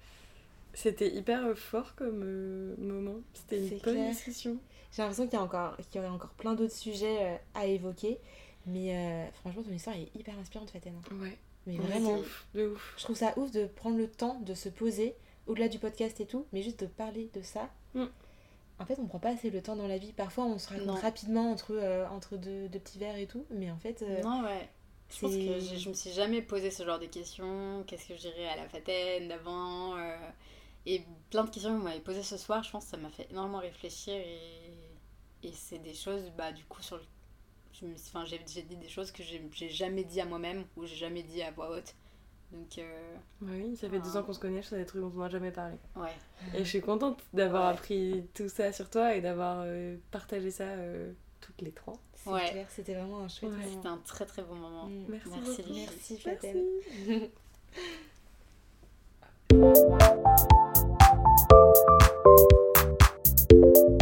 c'était hyper fort comme euh, moment. C'était une bonne discussion. J'ai l'impression qu'il y, a encore, qu'il y aurait encore plein d'autres sujets euh, à évoquer. Mais euh, franchement, ton histoire est hyper inspirante, Faten. Ouais. Mais vraiment. Ouf, de ouf. Je trouve ça ouf de prendre le temps de se poser, au-delà du podcast et tout, mais juste de parler de ça. Mm en fait, on prend pas assez le temps dans la vie. Parfois, on se raconte rapidement entre, euh, entre deux, petits verres et tout, mais en fait. Euh, non, ouais. Je pense que je, me suis jamais posé ce genre de questions. Qu'est-ce que je dirais à la fatène d'avant euh, Et plein de questions que vous m'avez posées ce soir, je pense que ça m'a fait énormément réfléchir et, et c'est des choses, bah, du coup, sur le. Enfin, j'ai dit des choses que j'ai jamais dit à moi-même ou j'ai jamais dit à voix haute. Donc, euh, Oui, ça fait deux ans qu'on se connaît, je sais des trucs dont on n'a jamais parlé. Ouais. Et je suis contente d'avoir appris tout ça sur toi et d'avoir euh, partagé ça euh, toutes les trois. C'est ouais. clair, c'était vraiment un chouette moment. C'était un très très bon moment. Mm. Merci, Merci, Merci, Merci. [LAUGHS]